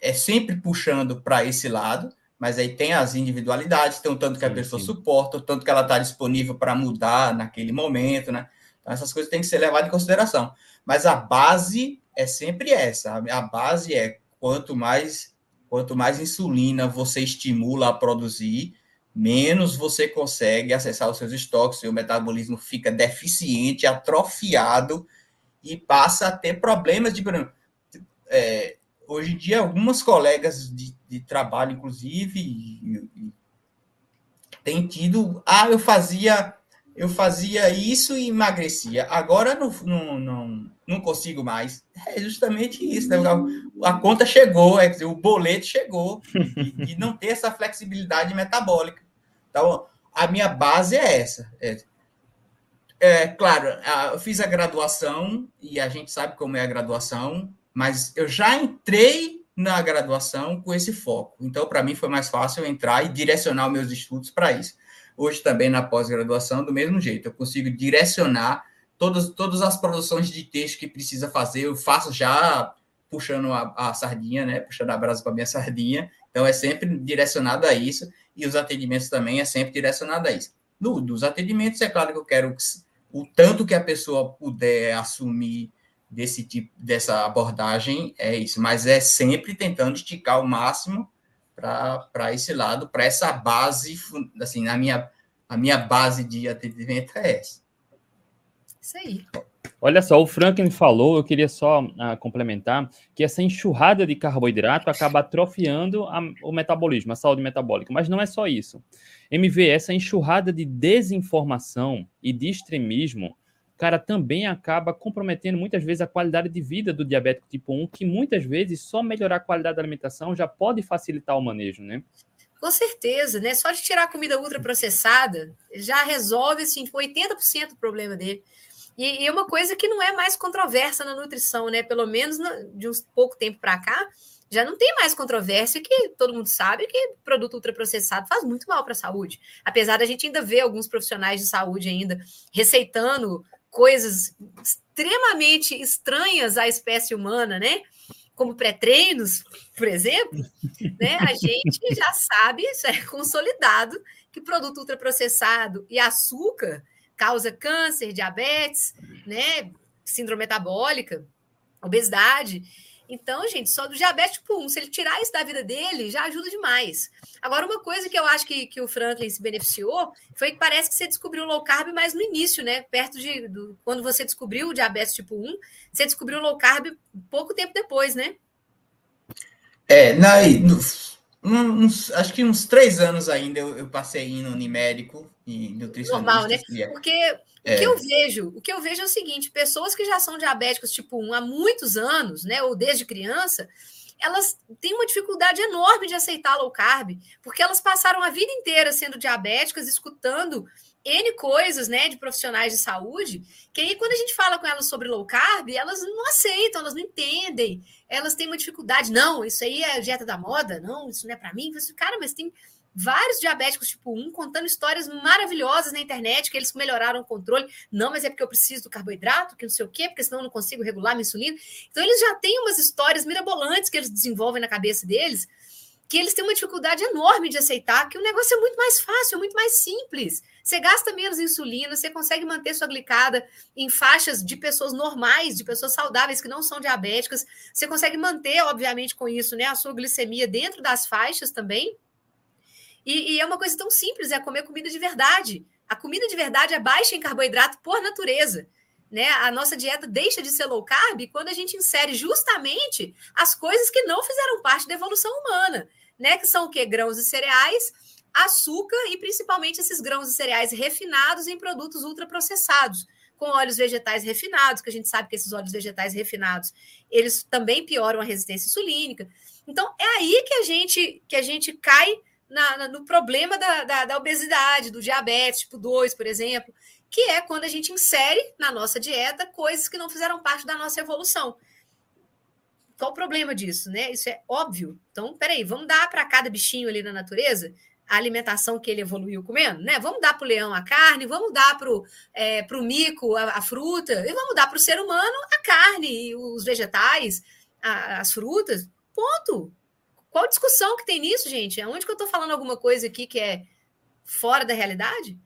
é sempre puxando para esse lado, mas aí tem as individualidades, tem o tanto que a pessoa sim. suporta, o tanto que ela está disponível para mudar naquele momento, né? Então, essas coisas têm que ser levadas em consideração. Mas a base é sempre essa. A base é quanto mais quanto mais insulina você estimula a produzir, menos você consegue acessar os seus estoques, seu metabolismo fica deficiente, atrofiado e passa a ter problemas de é, hoje em dia algumas colegas de, de trabalho, inclusive, têm tido, ah, eu fazia eu fazia isso e emagrecia. Agora não, não, não, não consigo mais. É justamente isso. Né? A conta chegou, é dizer, o boleto chegou e, e, não ter essa flexibilidade metabólica. Então, a minha base é essa. É, é claro, eu fiz a graduação e a gente sabe como é a graduação, mas eu já entrei na graduação com esse foco. Então, para mim, foi mais fácil entrar e direcionar meus estudos para isso. Hoje, também na pós-graduação, do mesmo jeito, eu consigo direcionar todas, todas as produções de texto que precisa fazer, eu faço já puxando a, a sardinha, né? Puxando a brasa para minha sardinha. Então, é sempre direcionado a isso. E os atendimentos também é sempre direcionado a isso. No, dos atendimentos, é claro que eu quero o tanto que a pessoa puder assumir desse tipo dessa abordagem é isso, mas é sempre tentando esticar o máximo para esse lado, para essa base, assim, a minha, a minha base de atendimento é essa. Isso aí. Olha só, o Franklin falou, eu queria só uh, complementar, que essa enxurrada de carboidrato acaba atrofiando a, o metabolismo, a saúde metabólica, mas não é só isso. MV, essa enxurrada de desinformação e de extremismo cara, também acaba comprometendo muitas vezes a qualidade de vida do diabético tipo 1, que muitas vezes só melhorar a qualidade da alimentação já pode facilitar o manejo, né? Com certeza, né? Só de tirar a comida ultraprocessada já resolve assim, 80% do problema dele. E, é uma coisa que não é mais controversa na nutrição, né? Pelo menos de uns pouco tempo para cá, já não tem mais controvérsia que todo mundo sabe que produto ultraprocessado faz muito mal para a saúde. Apesar da gente ainda ver alguns profissionais de saúde ainda receitando coisas extremamente estranhas à espécie humana, né? Como pré-treinos, por exemplo, né? A gente já sabe, isso é consolidado, que produto ultraprocessado e açúcar causa câncer, diabetes, né? Síndrome metabólica, obesidade. Então, gente, só do diabetes tipo 1, se ele tirar isso da vida dele, já ajuda demais. Agora, uma coisa que eu acho que, que o Franklin se beneficiou foi que parece que você descobriu low carb mais no início, né? Perto de do, quando você descobriu o diabetes tipo 1, você descobriu low carb pouco tempo depois, né? É, na, uns, acho que uns três anos ainda eu, eu passei indo em médico e nutricionista. Normal, né? Porque o é. que eu vejo, o que eu vejo é o seguinte: pessoas que já são diabéticos tipo 1 há muitos anos, né, ou desde criança, elas têm uma dificuldade enorme de aceitar low carb, porque elas passaram a vida inteira sendo diabéticas, escutando N coisas, né, de profissionais de saúde, que aí quando a gente fala com elas sobre low carb, elas não aceitam, elas não entendem, elas têm uma dificuldade. Não, isso aí é dieta da moda, não, isso não é para mim. Cara, mas tem vários diabéticos tipo 1 contando histórias maravilhosas na internet, que eles melhoraram o controle. Não, mas é porque eu preciso do carboidrato, que não sei o quê, porque senão eu não consigo regular minha insulina. Então, eles já têm umas histórias mirabolantes que eles desenvolvem na cabeça deles, que eles têm uma dificuldade enorme de aceitar que o negócio é muito mais fácil, é muito mais simples. Você gasta menos insulina, você consegue manter sua glicada em faixas de pessoas normais, de pessoas saudáveis que não são diabéticas. Você consegue manter, obviamente, com isso, né, a sua glicemia dentro das faixas também. E, e, é uma coisa tão simples, é comer comida de verdade. A comida de verdade é baixa em carboidrato por natureza. Né? A nossa dieta deixa de ser low carb quando a gente insere justamente as coisas que não fizeram parte da evolução humana, né? Que são o quê? Grãos e cereais, açúcar e principalmente esses grãos e cereais refinados em produtos ultraprocessados, com óleos vegetais refinados, que a gente sabe que esses óleos vegetais refinados, eles também pioram a resistência insulínica. Então, é aí que a gente, que a gente cai na, na, no problema da, da, da, obesidade, do diabetes tipo 2, por exemplo, que é quando a gente insere na nossa dieta coisas que não fizeram parte da nossa evolução. Qual o problema disso, né? Isso é óbvio. Então, peraí, vamos dar para cada bichinho ali na natureza a alimentação que ele evoluiu comendo, né? Vamos dar para o leão a carne, vamos dar para o é, pro mico a, a, fruta, e vamos dar para o ser humano a carne, os vegetais, a, as frutas. Ponto. Qual discussão que tem nisso, gente? Aonde que eu estou falando alguma coisa aqui que é fora da realidade?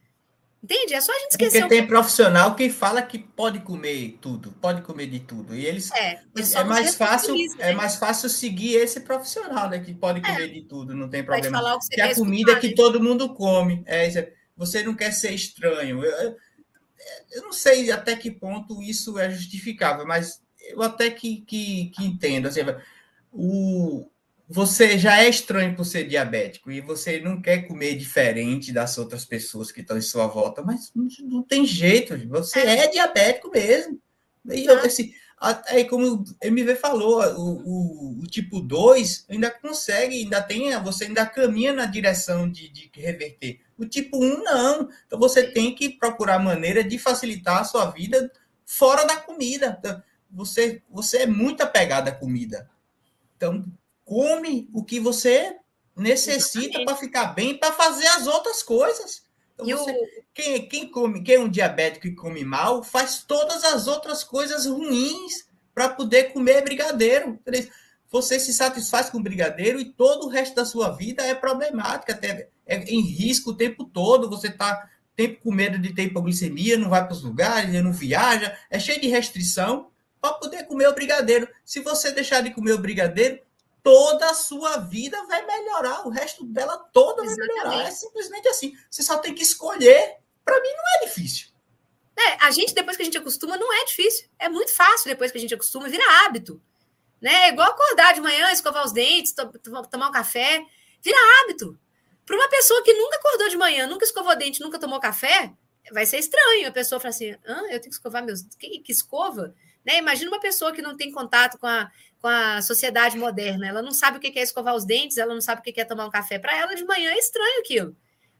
Entende? É só a gente esquecer. Porque tem profissional que fala que pode comer tudo, pode comer de tudo. E eles é, é mais fácil, é né? é mais fácil seguir esse profissional, né? Que pode comer é. de tudo, não tem problema. Falar o que, que a comida escutar, que né? todo mundo come. É, você não quer ser estranho. Eu, eu, não sei até que ponto isso é justificável, mas eu até que, que, que entendo. Assim, o, você já é estranho por ser diabético e você não quer comer diferente das outras pessoas que estão em sua volta, mas não, não tem jeito, você é, é diabético mesmo. E eu, assim, aí como o MV falou, o, o, o, tipo 2 ainda consegue, ainda tem, você ainda caminha na direção de, de reverter. O tipo 1 não. Então você tem que procurar maneira de facilitar a sua vida fora da comida. Então, você, você é muito apegado à comida. Então, come o que você necessita para ficar bem, para fazer as outras coisas. Então, você, o... quem, quem come, quem é um diabético e come mal, faz todas as outras coisas ruins para poder comer brigadeiro. Você se satisfaz com brigadeiro e todo o resto da sua vida é problemática, até é em risco o tempo todo. Você está tempo com medo de ter hipoglicemia, não vai para os lugares, não viaja, é cheio de restrição para poder comer o brigadeiro. Se você deixar de comer o brigadeiro, toda a sua vida vai melhorar, o resto dela toda vai Exatamente. melhorar. É simplesmente assim. Você só tem que escolher. Para mim não é difícil. É, a gente, depois que a gente acostuma, não é difícil. É muito fácil depois que a gente acostuma, vira hábito. Né? É igual acordar de manhã, escovar os dentes, to tomar um café. Vira hábito. Para uma pessoa que nunca acordou de manhã, nunca escovou dente, nunca tomou café, vai ser estranho. A pessoa fala assim: ah, eu tenho que escovar meus. Que, que escova? Né? Imagina uma pessoa que não tem contato com a com a sociedade moderna. Ela não sabe o que é escovar os dentes, ela não sabe o que é tomar um café. Para ela, de manhã, é estranho aquilo.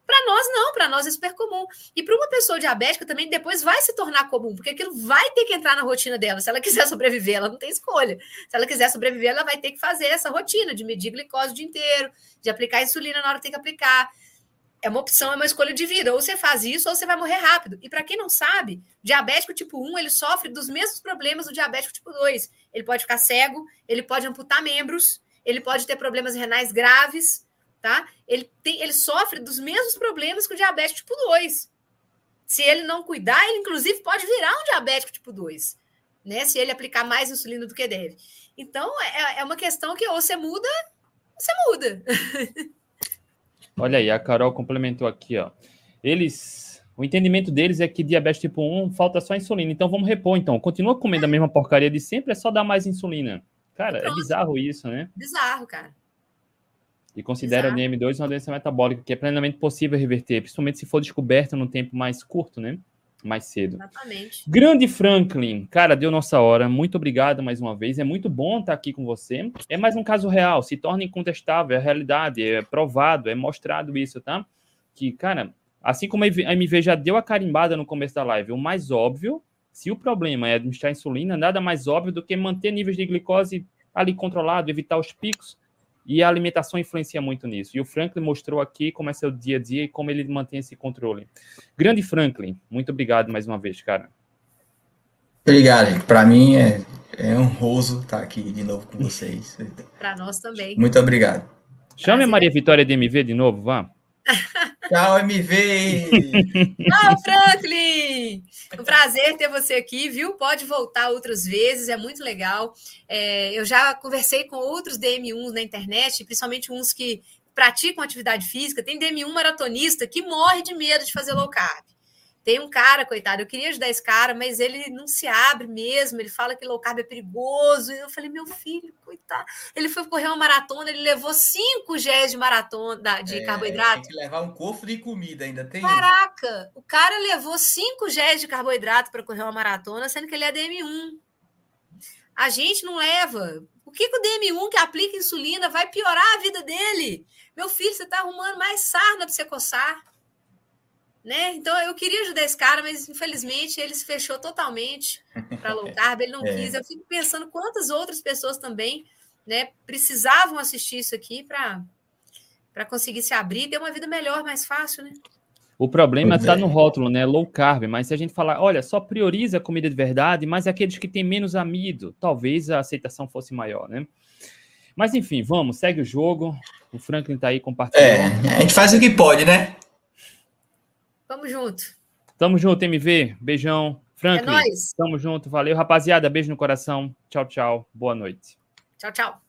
Para nós, não, para nós é super comum. E para uma pessoa diabética também depois vai se tornar comum, porque aquilo vai ter que entrar na rotina dela. Se ela quiser [LAUGHS] sobreviver, ela não tem escolha. Se ela quiser sobreviver, ela vai ter que fazer essa rotina de medir glicose o dia inteiro, de aplicar insulina na hora que tem que aplicar, é uma opção, é uma escolha de vida. Ou você faz isso, ou você vai morrer rápido. E para quem não sabe, diabético tipo 1, ele sofre dos mesmos problemas do diabético tipo 2. Ele pode ficar cego, ele pode amputar membros, ele pode ter problemas renais graves, tá? Ele, tem, ele sofre dos mesmos problemas que o diabético tipo 2. Se ele não cuidar, ele inclusive pode virar um diabético tipo 2, né? Se ele aplicar mais insulina do que deve. Então, é, é uma questão que ou você muda, ou você muda. [LAUGHS] Olha aí, a Carol complementou aqui, ó. Eles, o entendimento deles é que diabetes tipo 1 falta só insulina. Então vamos repor, então. Continua comendo a mesma porcaria de sempre, é só dar mais insulina. Cara, é bizarro isso, né? Bizarro, cara. E considera Bizarro. o DM2 uma doença metabólica que é plenamente possível reverter, principalmente se for descoberta num tempo mais curto, né? mais cedo. Exatamente. Grande Franklin, cara, deu nossa hora. Muito obrigado mais uma vez. É muito bom estar aqui com você. É mais um caso real, se torna incontestável, é realidade, é provado, é mostrado isso, tá? Que, cara, assim como a MV já deu a carimbada no começo da live, o mais óbvio, se o problema é administrar insulina, nada mais óbvio do que manter níveis de glicose ali controlado, evitar os picos e a alimentação influencia muito nisso. E o Franklin mostrou aqui como é seu dia a dia e como ele mantém esse controle. Grande Franklin, muito obrigado mais uma vez, cara. Obrigado, Para mim é, é honroso estar aqui de novo com vocês. Para nós também. Muito obrigado. Chame a Maria Vitória de MV de novo, vá. [LAUGHS] Tchau, MV! Tchau, Franklin! Um prazer ter você aqui, viu? Pode voltar outras vezes, é muito legal. É, eu já conversei com outros DM1s na internet, principalmente uns que praticam atividade física. Tem DM1 maratonista que morre de medo de fazer low carb. Tem um cara, coitado, eu queria ajudar esse cara, mas ele não se abre mesmo, ele fala que low carb é perigoso. E eu falei, meu filho, coitado. Ele foi correr uma maratona, ele levou cinco Gs de maratona de é, carboidrato. Tem que levar um cofre de comida, ainda tem. Caraca, o cara levou cinco Gs de carboidrato para correr uma maratona, sendo que ele é DM1. A gente não leva. O que, que o DM1 que aplica insulina vai piorar a vida dele? Meu filho, você está arrumando mais sarna para você coçar. Né? Então eu queria ajudar esse cara, mas infelizmente ele se fechou totalmente para low [LAUGHS] carb, ele não é. quis. Eu fico pensando quantas outras pessoas também né, precisavam assistir isso aqui para conseguir se abrir e ter uma vida melhor, mais fácil, né? O problema está no rótulo, né? Low carb, mas se a gente falar, olha, só prioriza a comida de verdade, mas aqueles que têm menos amido, talvez a aceitação fosse maior, né? Mas enfim, vamos, segue o jogo. O Franklin está aí compartilhando. É, a gente faz o que pode, né? Vamos junto. Tamo junto, MV. Beijão. Franklin, é nóis. tamo junto. Valeu, rapaziada. Beijo no coração. Tchau, tchau. Boa noite. Tchau, tchau.